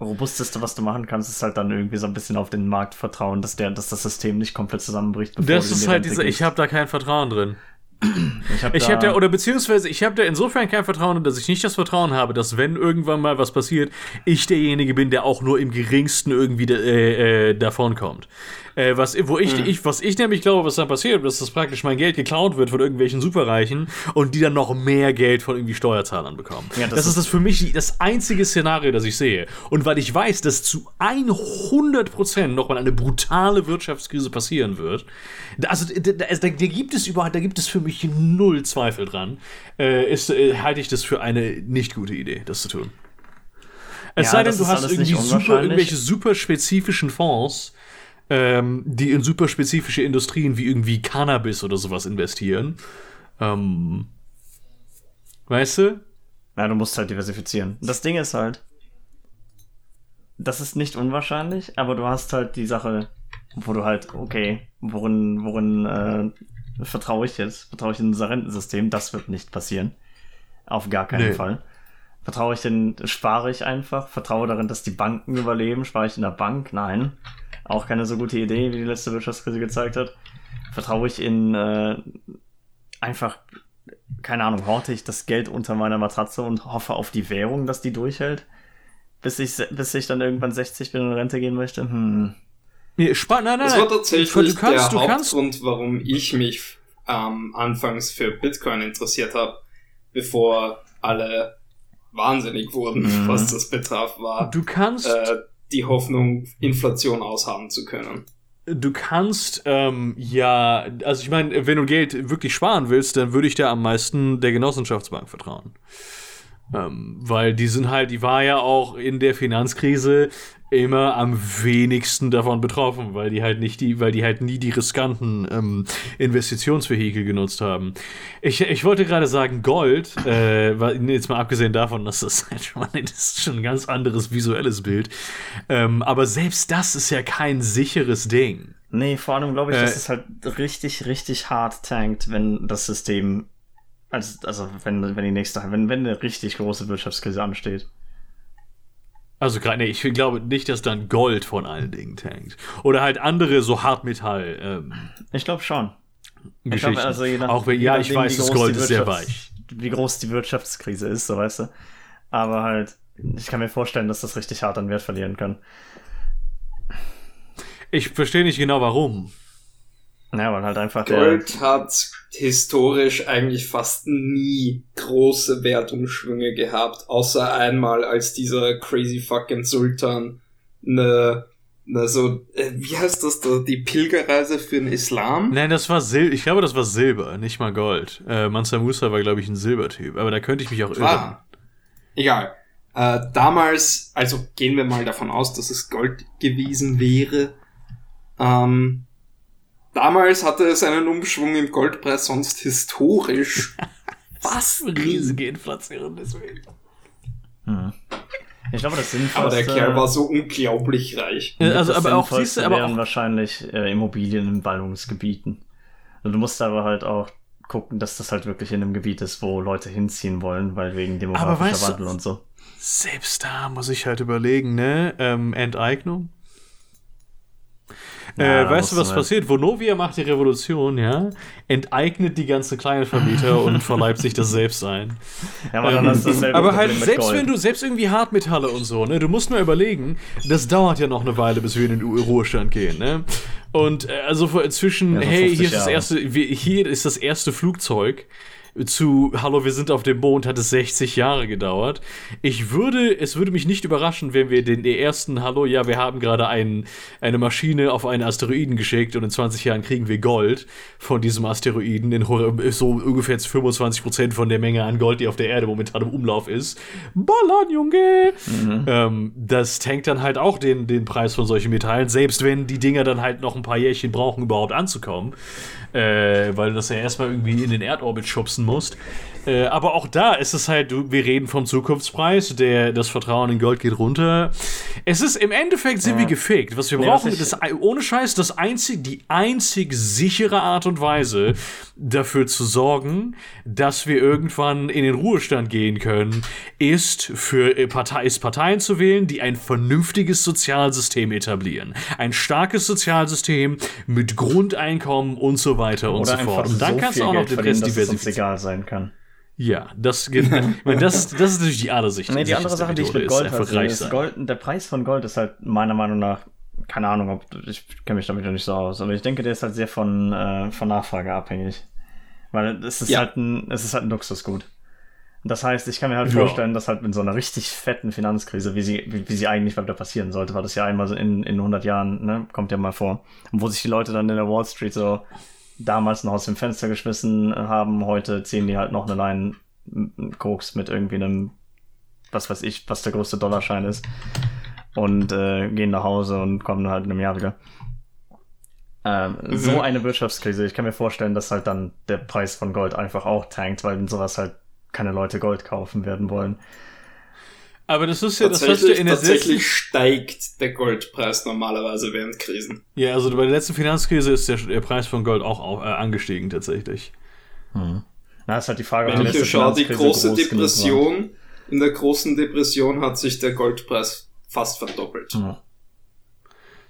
robusteste, was du machen kannst, ist halt dann irgendwie so ein bisschen auf den Markt vertrauen, dass der, dass das System nicht komplett zusammenbricht. Das ist halt dieser, ich habe da kein Vertrauen drin. Ich habe da, hab da, oder beziehungsweise, ich habe da insofern kein Vertrauen, dass ich nicht das Vertrauen habe, dass wenn irgendwann mal was passiert, ich derjenige bin, der auch nur im geringsten irgendwie äh, äh, davon kommt. Äh, was, wo ich, mhm. ich, was ich nämlich glaube, was dann passiert, ist, dass praktisch mein Geld geklaut wird von irgendwelchen Superreichen und die dann noch mehr Geld von irgendwie Steuerzahlern bekommen. Ja, das, das ist, ist das für mich das einzige Szenario, das ich sehe. Und weil ich weiß, dass zu 100% nochmal eine brutale Wirtschaftskrise passieren wird, also da, da, da, gibt es überhaupt, da gibt es für mich null Zweifel dran, äh, ist, äh, halte ich das für eine nicht gute Idee, das zu tun. Es ja, sei denn, du hast irgendwie super, irgendwelche super spezifischen Fonds, ähm, die in super spezifische Industrien wie irgendwie Cannabis oder sowas investieren. Ähm, weißt du? Ja, du musst halt diversifizieren. Das Ding ist halt, das ist nicht unwahrscheinlich, aber du hast halt die Sache, wo du halt, okay, worin, worin äh, vertraue ich jetzt? Vertraue ich in unser Rentensystem? Das wird nicht passieren. Auf gar keinen nee. Fall. Vertraue ich denn, spare ich einfach? Vertraue darin, dass die Banken überleben? Spare ich in der Bank? Nein. Auch keine so gute Idee, wie die letzte Wirtschaftskrise gezeigt hat. Vertraue ich in äh, einfach, keine Ahnung, horte ich das Geld unter meiner Matratze und hoffe auf die Währung, dass die durchhält, bis ich, bis ich dann irgendwann 60 bin und in Rente gehen möchte? Hm. Nee, nein, nein, das war tatsächlich du kannst, der Hauptgrund, warum ich mich ähm, anfangs für Bitcoin interessiert habe, bevor alle wahnsinnig wurden, mhm. was das betraf, war. Du kannst. Äh, die Hoffnung, Inflation aushaben zu können. Du kannst, ähm, ja, also ich meine, wenn du Geld wirklich sparen willst, dann würde ich da am meisten der Genossenschaftsbank vertrauen. Ähm, weil die sind halt, die war ja auch in der Finanzkrise immer am wenigsten davon betroffen, weil die halt nicht die, weil die halt nie die riskanten ähm, Investitionsvehikel genutzt haben. Ich, ich wollte gerade sagen, Gold, äh, jetzt mal abgesehen davon, dass das halt schon, das ist schon ein ganz anderes visuelles Bild. Ähm, aber selbst das ist ja kein sicheres Ding. Nee, vor allem glaube ich, äh, dass es halt richtig, richtig hart tankt, wenn das System also, also wenn, wenn die nächste, wenn, wenn eine richtig große Wirtschaftskrise ansteht. Also gerade, nee, ich glaube nicht, dass dann Gold von allen Dingen tankt. Oder halt andere so Hartmetall. Ähm, ich glaube schon. Ich glaube, also je nach, Auch wenn, ja, ich weiß, das Gold ist sehr weich. Wie groß die Wirtschaftskrise ist, so weißt du. Aber halt, ich kann mir vorstellen, dass das richtig hart an Wert verlieren kann. Ich verstehe nicht genau warum. Ja, weil halt einfach Gold hat historisch eigentlich fast nie große Wertumschwünge gehabt, außer einmal als dieser crazy fucking Sultan eine na so, äh, wie heißt das da, die Pilgerreise für den Islam? Nein, das war Sil ich glaube, das war Silber, nicht mal Gold. Äh, Mansa Musa war, glaube ich, ein Silbertyp, aber da könnte ich mich auch irren. Ah, egal. Äh, damals, also gehen wir mal davon aus, dass es Gold gewesen wäre. Ähm, Damals hatte es einen Umschwung im Goldpreis sonst historisch. [LAUGHS] Was? Riesige Inflation deswegen. Hm. Ich glaube, das sind Aber der Kerl war so unglaublich reich. Also, aber auch siehst du, aber auch wahrscheinlich äh, Immobilien in Ballungsgebieten. Und du musst aber halt auch gucken, dass das halt wirklich in einem Gebiet ist, wo Leute hinziehen wollen, weil wegen demografischer Wandel und so. Selbst da muss ich halt überlegen, ne? Ähm, Enteignung? Ja, äh, weißt du, was passiert? Vonovia macht die Revolution, ja, enteignet die ganzen kleinen Vermieter [LAUGHS] und verleibt sich das selbst ein. Ja, aber, ähm, aber halt, selbst wenn du, selbst irgendwie Hartmetalle und so, ne, du musst nur überlegen, das dauert ja noch eine Weile, bis wir in den Ruhestand gehen, ne? Und äh, also zwischen, ja, so hey, hier ist, das erste, hier ist das erste Flugzeug, zu Hallo, wir sind auf dem Mond hat es 60 Jahre gedauert. Ich würde, es würde mich nicht überraschen, wenn wir den ersten Hallo, ja, wir haben gerade ein, eine Maschine auf einen Asteroiden geschickt und in 20 Jahren kriegen wir Gold von diesem Asteroiden in so ungefähr 25% von der Menge an Gold, die auf der Erde momentan im Umlauf ist. Ballern, Junge! Mhm. Ähm, das tankt dann halt auch den, den Preis von solchen Metallen, selbst wenn die Dinger dann halt noch ein paar Jährchen brauchen, überhaupt anzukommen äh, weil du das ja erstmal irgendwie in den Erdorbit schubsen musst. Äh, aber auch da ist es halt, wir reden vom Zukunftspreis, der, das Vertrauen in Gold geht runter. Es ist im Endeffekt sind ja. wir gefickt. Was wir nee, brauchen, was ist ohne Scheiß das einzig, die einzig sichere Art und Weise, dafür zu sorgen, dass wir irgendwann in den Ruhestand gehen können, ist für äh, Partei, ist Parteien zu wählen, die ein vernünftiges Sozialsystem etablieren. Ein starkes Sozialsystem mit Grundeinkommen und so weiter und Oder so fort. Und dann so kannst du auch noch den Rest diversifizieren. egal sein kann. Ja, das, ich [LAUGHS] meine, das, ist, das ist natürlich die andere Sicht. Nee, die andere Sache, die ich mit Gold ist, Gold, der Preis von Gold ist halt meiner Meinung nach, keine Ahnung, ob ich kenne mich damit ja nicht so aus, aber ich denke, der ist halt sehr von, äh, von Nachfrage abhängig. Weil es ist ja. halt ein, es ist halt ein Luxusgut. Das heißt, ich kann mir halt ja. vorstellen, dass halt in so einer richtig fetten Finanzkrise, wie sie, wie, wie sie eigentlich wieder passieren sollte, war das ja einmal so in, in 100 Jahren, ne, kommt ja mal vor, wo sich die Leute dann in der Wall Street so damals noch aus dem Fenster geschmissen haben, heute ziehen die halt noch eine Line Koks mit irgendwie einem, was weiß ich, was der größte Dollarschein ist und äh, gehen nach Hause und kommen halt in einem Jahr wieder. Ähm, mhm. So eine Wirtschaftskrise, ich kann mir vorstellen, dass halt dann der Preis von Gold einfach auch tankt, weil in sowas halt keine Leute Gold kaufen werden wollen. Aber das ist ja, das hast du in der Tatsächlich steigt der Goldpreis normalerweise während Krisen. Ja, also bei der letzten Finanzkrise ist der, der Preis von Gold auch, auch äh, angestiegen tatsächlich. Hm. Na, ist halt die Frage, Wenn ich schaue, die große Depression, in der großen Depression hat sich der Goldpreis fast verdoppelt. Hm.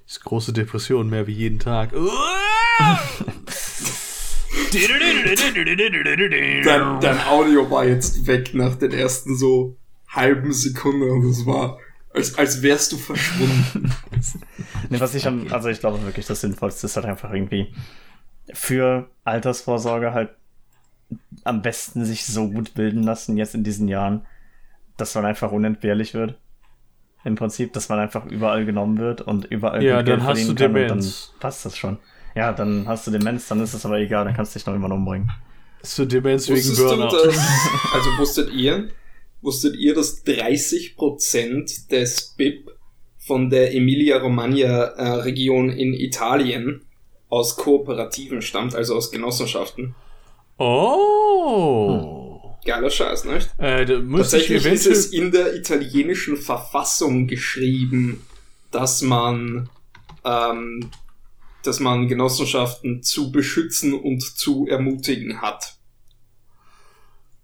Das große Depression mehr wie jeden Tag. [LAUGHS] dein, dein Audio war jetzt weg nach den ersten so halben Sekunde und es war, als, als wärst du verschwunden. [LAUGHS] nee, was ich am, also ich glaube wirklich, das Sinnvollste ist halt einfach irgendwie für Altersvorsorge halt am besten sich so gut bilden lassen jetzt in diesen Jahren, dass man einfach unentbehrlich wird. Im Prinzip, dass man einfach überall genommen wird und überall ja, dann hast du Demenz. dann passt das schon. Ja, dann hast du Demenz, dann ist es aber egal, dann kannst du dich noch immer umbringen. Hast du Demenz wegen Burnout? [LAUGHS] Also wusstet ihr, Wusstet ihr, dass 30% des BIP von der Emilia-Romagna-Region in Italien aus Kooperativen stammt, also aus Genossenschaften? Oh! Hm. Geiler Scheiß, nicht? Äh, Tatsächlich ist es in der italienischen Verfassung geschrieben, dass man, ähm, dass man Genossenschaften zu beschützen und zu ermutigen hat.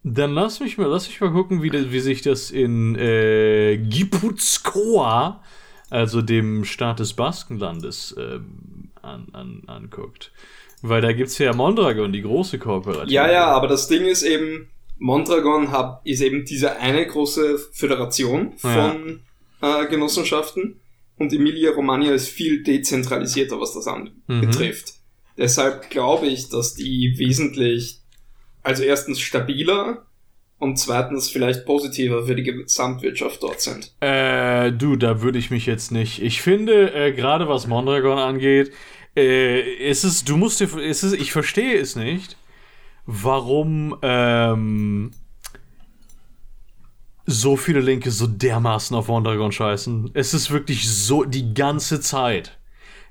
Dann lass mich mal, lass mich mal gucken, wie, wie sich das in äh, Gipuzkoa, also dem Staat des Baskenlandes, ähm, an, an, anguckt. Weil da gibt es ja Mondragon, die große Kooperation. Ja, ja, aber das Ding ist eben, Mondragon hat, ist eben diese eine große Föderation von ja. äh, Genossenschaften und Emilia-Romagna ist viel dezentralisierter, was das anbetrifft. Mhm. Deshalb glaube ich, dass die wesentlich also erstens stabiler und zweitens vielleicht positiver für die Gesamtwirtschaft dort sind. Äh, du, da würde ich mich jetzt nicht. Ich finde, äh, gerade was Mondragon angeht, äh, ist es, du musst dir, ist es, ich verstehe es nicht, warum, ähm, so viele Linke so dermaßen auf Mondragon scheißen. Es ist wirklich so die ganze Zeit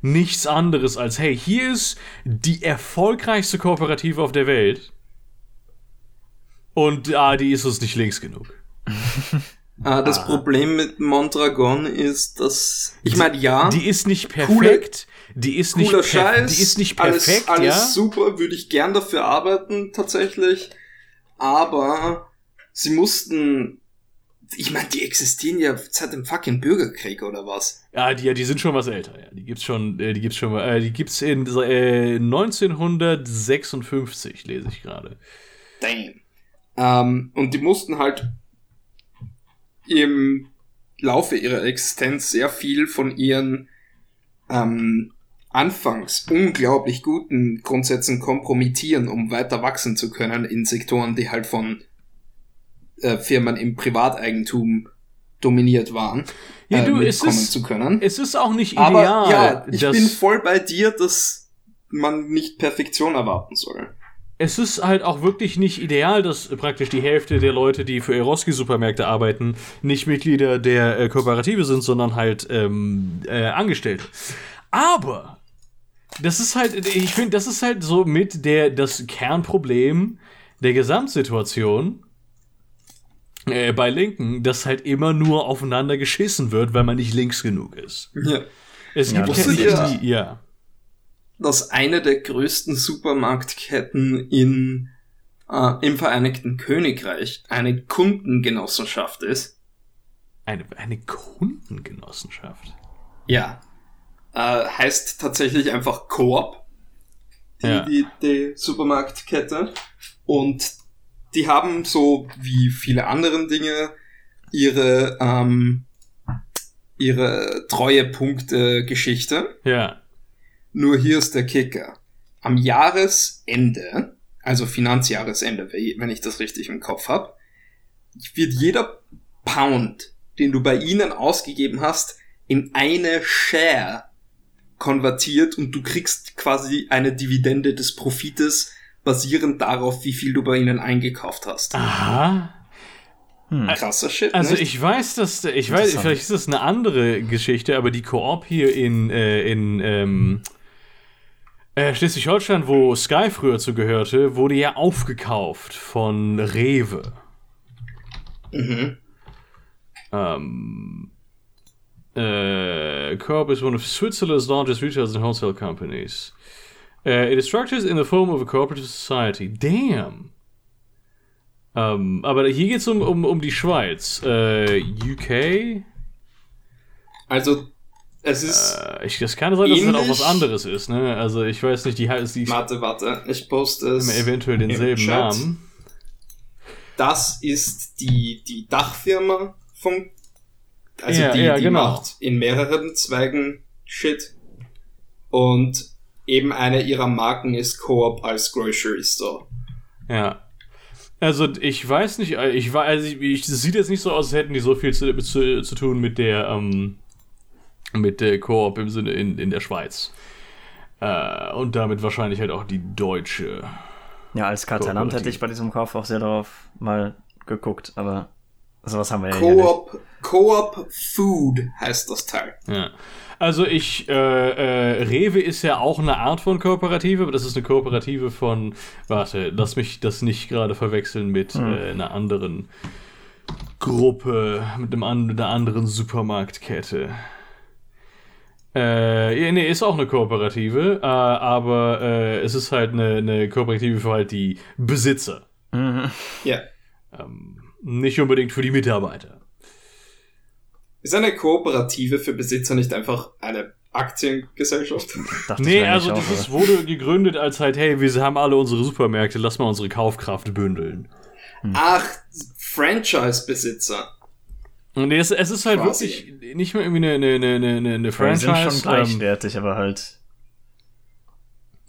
nichts anderes als, hey, hier ist die erfolgreichste Kooperative auf der Welt und ah, die ist uns nicht links genug. [LAUGHS] ah, das ah. Problem mit Mondragon ist, dass ich meine, ja, die ist nicht perfekt, coole, die ist nicht cooler Scheiß, die ist nicht perfekt, alles, alles ja? super, würde ich gern dafür arbeiten tatsächlich, aber sie mussten ich meine, die existieren ja seit dem fucking Bürgerkrieg oder was? Ja, die, die sind schon was älter. Ja. Die gibt's schon, äh, die gibt's schon äh, die gibt's in äh, 1956 lese ich gerade. Damn. Ähm, und die mussten halt im Laufe ihrer Existenz sehr viel von ihren ähm, anfangs unglaublich guten Grundsätzen kompromittieren, um weiter wachsen zu können in Sektoren, die halt von äh, Firmen im Privateigentum dominiert waren, ja, du, äh, es ist, zu können. Es ist auch nicht ideal. Aber ja, ich bin voll bei dir, dass man nicht Perfektion erwarten soll. Es ist halt auch wirklich nicht ideal, dass praktisch die Hälfte der Leute, die für Eroski-Supermärkte arbeiten, nicht Mitglieder der äh, Kooperative sind, sondern halt ähm, äh, Angestellte. Aber das ist halt, ich finde, das ist halt so mit der das Kernproblem der Gesamtsituation äh, bei Linken, dass halt immer nur aufeinander geschissen wird, weil man nicht links genug ist. Ja. Es ja, gibt ja nicht die, ja. Dass eine der größten Supermarktketten in, äh, im Vereinigten Königreich eine Kundengenossenschaft ist. Eine, eine Kundengenossenschaft? Ja. Äh, heißt tatsächlich einfach Coop. Die, ja. die, die Supermarktkette. Und die haben so wie viele anderen Dinge ihre ähm, ihre Treuepunkte Geschichte. Ja. Nur hier ist der Kicker. Am Jahresende, also Finanzjahresende, wenn ich das richtig im Kopf habe, wird jeder Pound, den du bei ihnen ausgegeben hast, in eine Share konvertiert und du kriegst quasi eine Dividende des Profites basierend darauf, wie viel du bei ihnen eingekauft hast. Aha. Hm. Krasser Shit. Also nicht? ich weiß, dass ich weiß, vielleicht ist das eine andere Geschichte, aber die Koop hier in äh, in ähm, äh, Schleswig-Holstein, wo Sky früher zugehörte, wurde ja aufgekauft von Rewe. Mhm. Ähm, äh, Coop is one of Switzerland's largest retailers and wholesale companies. Uh, it is structured in the form of a cooperative society. Damn. Um, aber hier geht es um, um, um die Schweiz. Uh, UK? Also, es ist. Uh, ich, das kann sein, dass es halt auch was anderes ist, ne? Also, ich weiß nicht, die heißt. Die warte, warte. Ich poste es. Eventuell denselben Namen. Das ist die, die Dachfirma vom. Also, ja, die, ja, die genau. macht in mehreren Zweigen Shit. Und eben eine ihrer Marken ist Coop als Grocery Store. Ja. Also ich weiß nicht, ich war, also ich, es sieht jetzt nicht so aus, als hätten die so viel zu, zu, zu tun mit der, ähm, mit der Coop im Sinne in, in der Schweiz. Äh, und damit wahrscheinlich halt auch die deutsche. Ja, als Kartellamt hätte ich bei diesem Kauf auch sehr darauf mal geguckt, aber sowas haben wir ja Coop, Coop Food heißt das Teil. Ja. Also ich, äh, äh, Rewe ist ja auch eine Art von Kooperative, aber das ist eine Kooperative von, warte, lass mich das nicht gerade verwechseln mit hm. äh, einer anderen Gruppe, mit, einem, mit einer anderen Supermarktkette. Äh, nee, ist auch eine Kooperative, äh, aber äh, es ist halt eine, eine Kooperative für halt die Besitzer. Mhm. Ja. Ähm, nicht unbedingt für die Mitarbeiter. Ist eine Kooperative für Besitzer nicht einfach eine Aktiengesellschaft? nee, also das ist, wurde gegründet als halt, hey, wir haben alle unsere Supermärkte, lass mal unsere Kaufkraft bündeln. Hm. Ach, Franchise-Besitzer. Und es, es ist halt Quasi. wirklich nicht mehr irgendwie eine, eine, eine, eine Franchise. Die sind schon gleichwertig, aber halt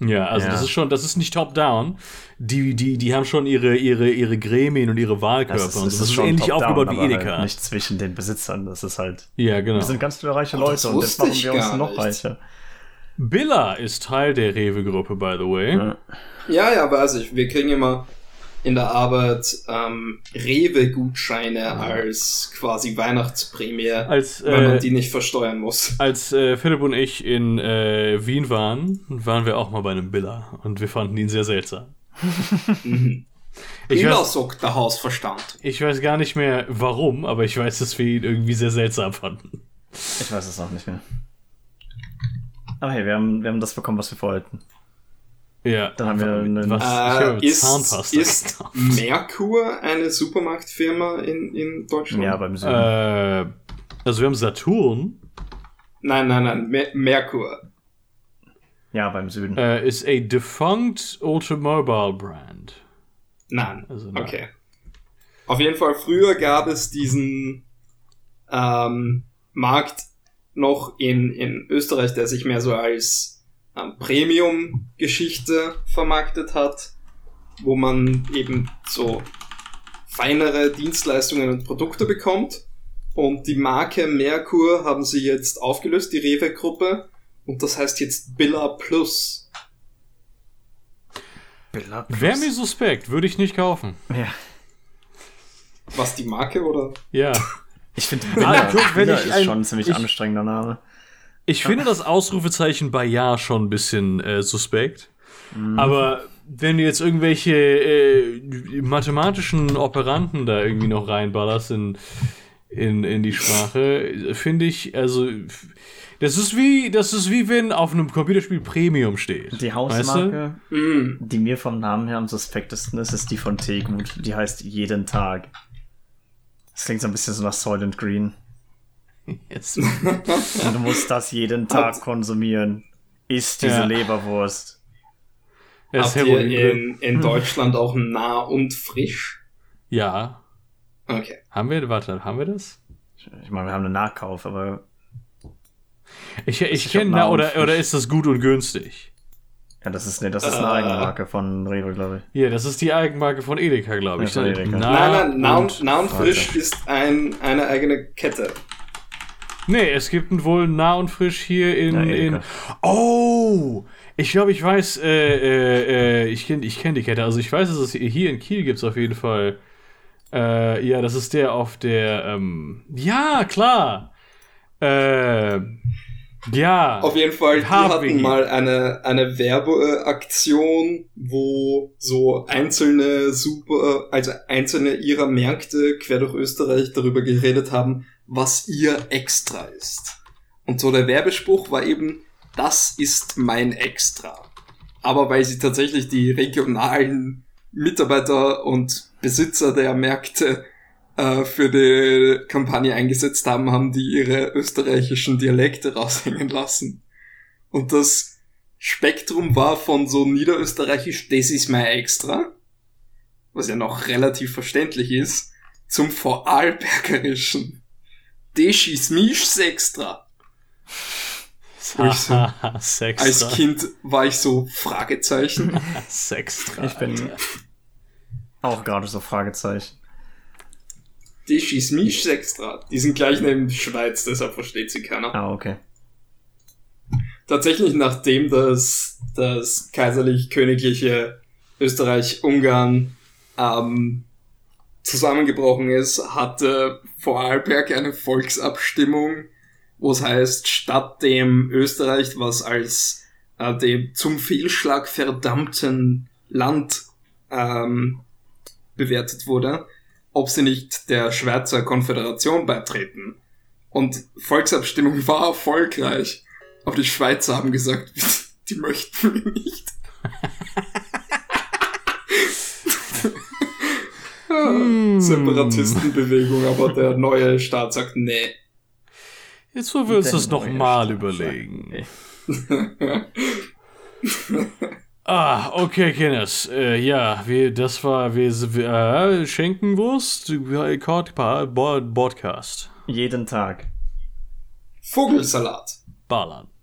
ja, also ja. das ist schon, das ist nicht top-down. Die, die, die haben schon ihre, ihre, ihre Gremien und ihre Wahlkörper. Das ist, das das ist, ist ähnlich aufgebaut wie Edeka. Halt nicht zwischen den Besitzern, das ist halt. Ja, genau. Wir sind ganz viele reiche Leute und jetzt machen wir uns noch nicht. reicher. Billa ist Teil der Rewe-Gruppe, by the way. Ja, ja, ja weiß ich. Wir kriegen immer in der Arbeit ähm, Rewe-Gutscheine als quasi Weihnachtsprämie, als, äh, weil man die nicht versteuern muss. Als äh, Philipp und ich in äh, Wien waren, waren wir auch mal bei einem Billa und wir fanden ihn sehr seltsam. mhm. Billa sagt der Hausverstand. Ich weiß gar nicht mehr warum, aber ich weiß, dass wir ihn irgendwie sehr seltsam fanden. Ich weiß es auch nicht mehr. Aber hey, wir haben, wir haben das bekommen, was wir vorhatten. Ja. Dann haben wir einen was, äh, ist, ist Merkur eine Supermarktfirma in, in Deutschland? Ja, beim Süden. Äh, also wir haben Saturn. Nein, nein, nein, Mer Merkur. Ja, beim Süden. Äh, ist a defunct automobile brand. Nein. Also, nein. Okay. Auf jeden Fall, früher gab es diesen ähm, Markt noch in, in Österreich, der sich mehr so als ähm, Premium-Geschichte vermarktet hat, wo man eben so feinere Dienstleistungen und Produkte bekommt. Und die Marke Merkur haben sie jetzt aufgelöst, die Rewe-Gruppe. Und das heißt jetzt Billa Plus. Billa Plus. Wäre mir suspekt, würde ich nicht kaufen. Ja. Was, die Marke oder? Ja. Ich finde Billa, Billa ist schon ein ziemlich ich, anstrengender Name. Ich finde das Ausrufezeichen bei Ja schon ein bisschen äh, suspekt. Mhm. Aber wenn du jetzt irgendwelche äh, mathematischen Operanten da irgendwie noch reinballerst in, in, in die Sprache, finde ich, also das ist wie, das ist wie wenn auf einem Computerspiel Premium steht. Die Hausmarke, weißt du? Mhm. die mir vom Namen her am suspektesten ist, ist die von Tegut. Die heißt jeden Tag. Das klingt so ein bisschen so nach Soylent Green. [LAUGHS] Yes. Und du musst das jeden Tag konsumieren. Isst diese ja. Leberwurst. Habt ihr in, in Deutschland auch nah und frisch? Ja. Okay. Haben wir, warte, haben wir das? Ich meine, wir haben einen Nachkauf, aber. Ich, ich kenne, oder, oder ist das gut und günstig? Ja, das ist, nee, das ist eine uh, Eigenmarke von Rewe, glaube ich. Ja, das ist die Eigenmarke von Edeka, glaube ich. Ja, Edeka. Nein, nein, nah und, nah und frisch ist ein, eine eigene Kette. Nee, es gibt wohl nah und frisch hier in. Ja, in oh! Ich glaube, ich weiß, äh, äh, äh ich kenne ich kenn die Kette. Also ich weiß, dass es hier in Kiel gibt es auf jeden Fall. Äh, ja, das ist der auf der. Ähm, ja, klar! Äh, ja. Auf jeden Fall, die hatten mal eine, eine Werbeaktion, wo so einzelne super, also einzelne ihrer Märkte quer durch Österreich darüber geredet haben, was ihr Extra ist. Und so der Werbespruch war eben, das ist mein Extra. Aber weil sie tatsächlich die regionalen Mitarbeiter und Besitzer der Märkte äh, für die Kampagne eingesetzt haben, haben die ihre österreichischen Dialekte raushängen lassen. Und das Spektrum war von so niederösterreichisch, das ist mein Extra, was ja noch relativ verständlich ist, zum Vorarlbergerischen. Das ist mich Extra. So, als Kind war ich so Fragezeichen. [LAUGHS] Sextra. Ich bin auch gerade so Fragezeichen. Die schießt mich extra. Die sind gleich neben Schweiz, deshalb versteht sie keiner. Ah, okay. Tatsächlich, nachdem das, das kaiserlich-königliche Österreich-Ungarn ähm, zusammengebrochen ist, hatte Vorarlberg eine Volksabstimmung, wo es heißt, statt dem Österreich, was als äh, dem zum Fehlschlag verdammten Land ähm, bewertet wurde, ob sie nicht der Schweizer Konföderation beitreten. Und Volksabstimmung war erfolgreich. Aber die Schweizer haben gesagt, [LAUGHS] die möchten wir nicht. hm. [LAUGHS] Separatistenbewegung, aber der neue Staat sagt, nee. Jetzt wollen wir uns das nochmal überlegen. [LAUGHS] Ah, okay, Kenneth. Äh, ja, wir, das war wir, wir äh, Schenkenwurst, Podcast. Jeden Tag. Vogelsalat. Ballern.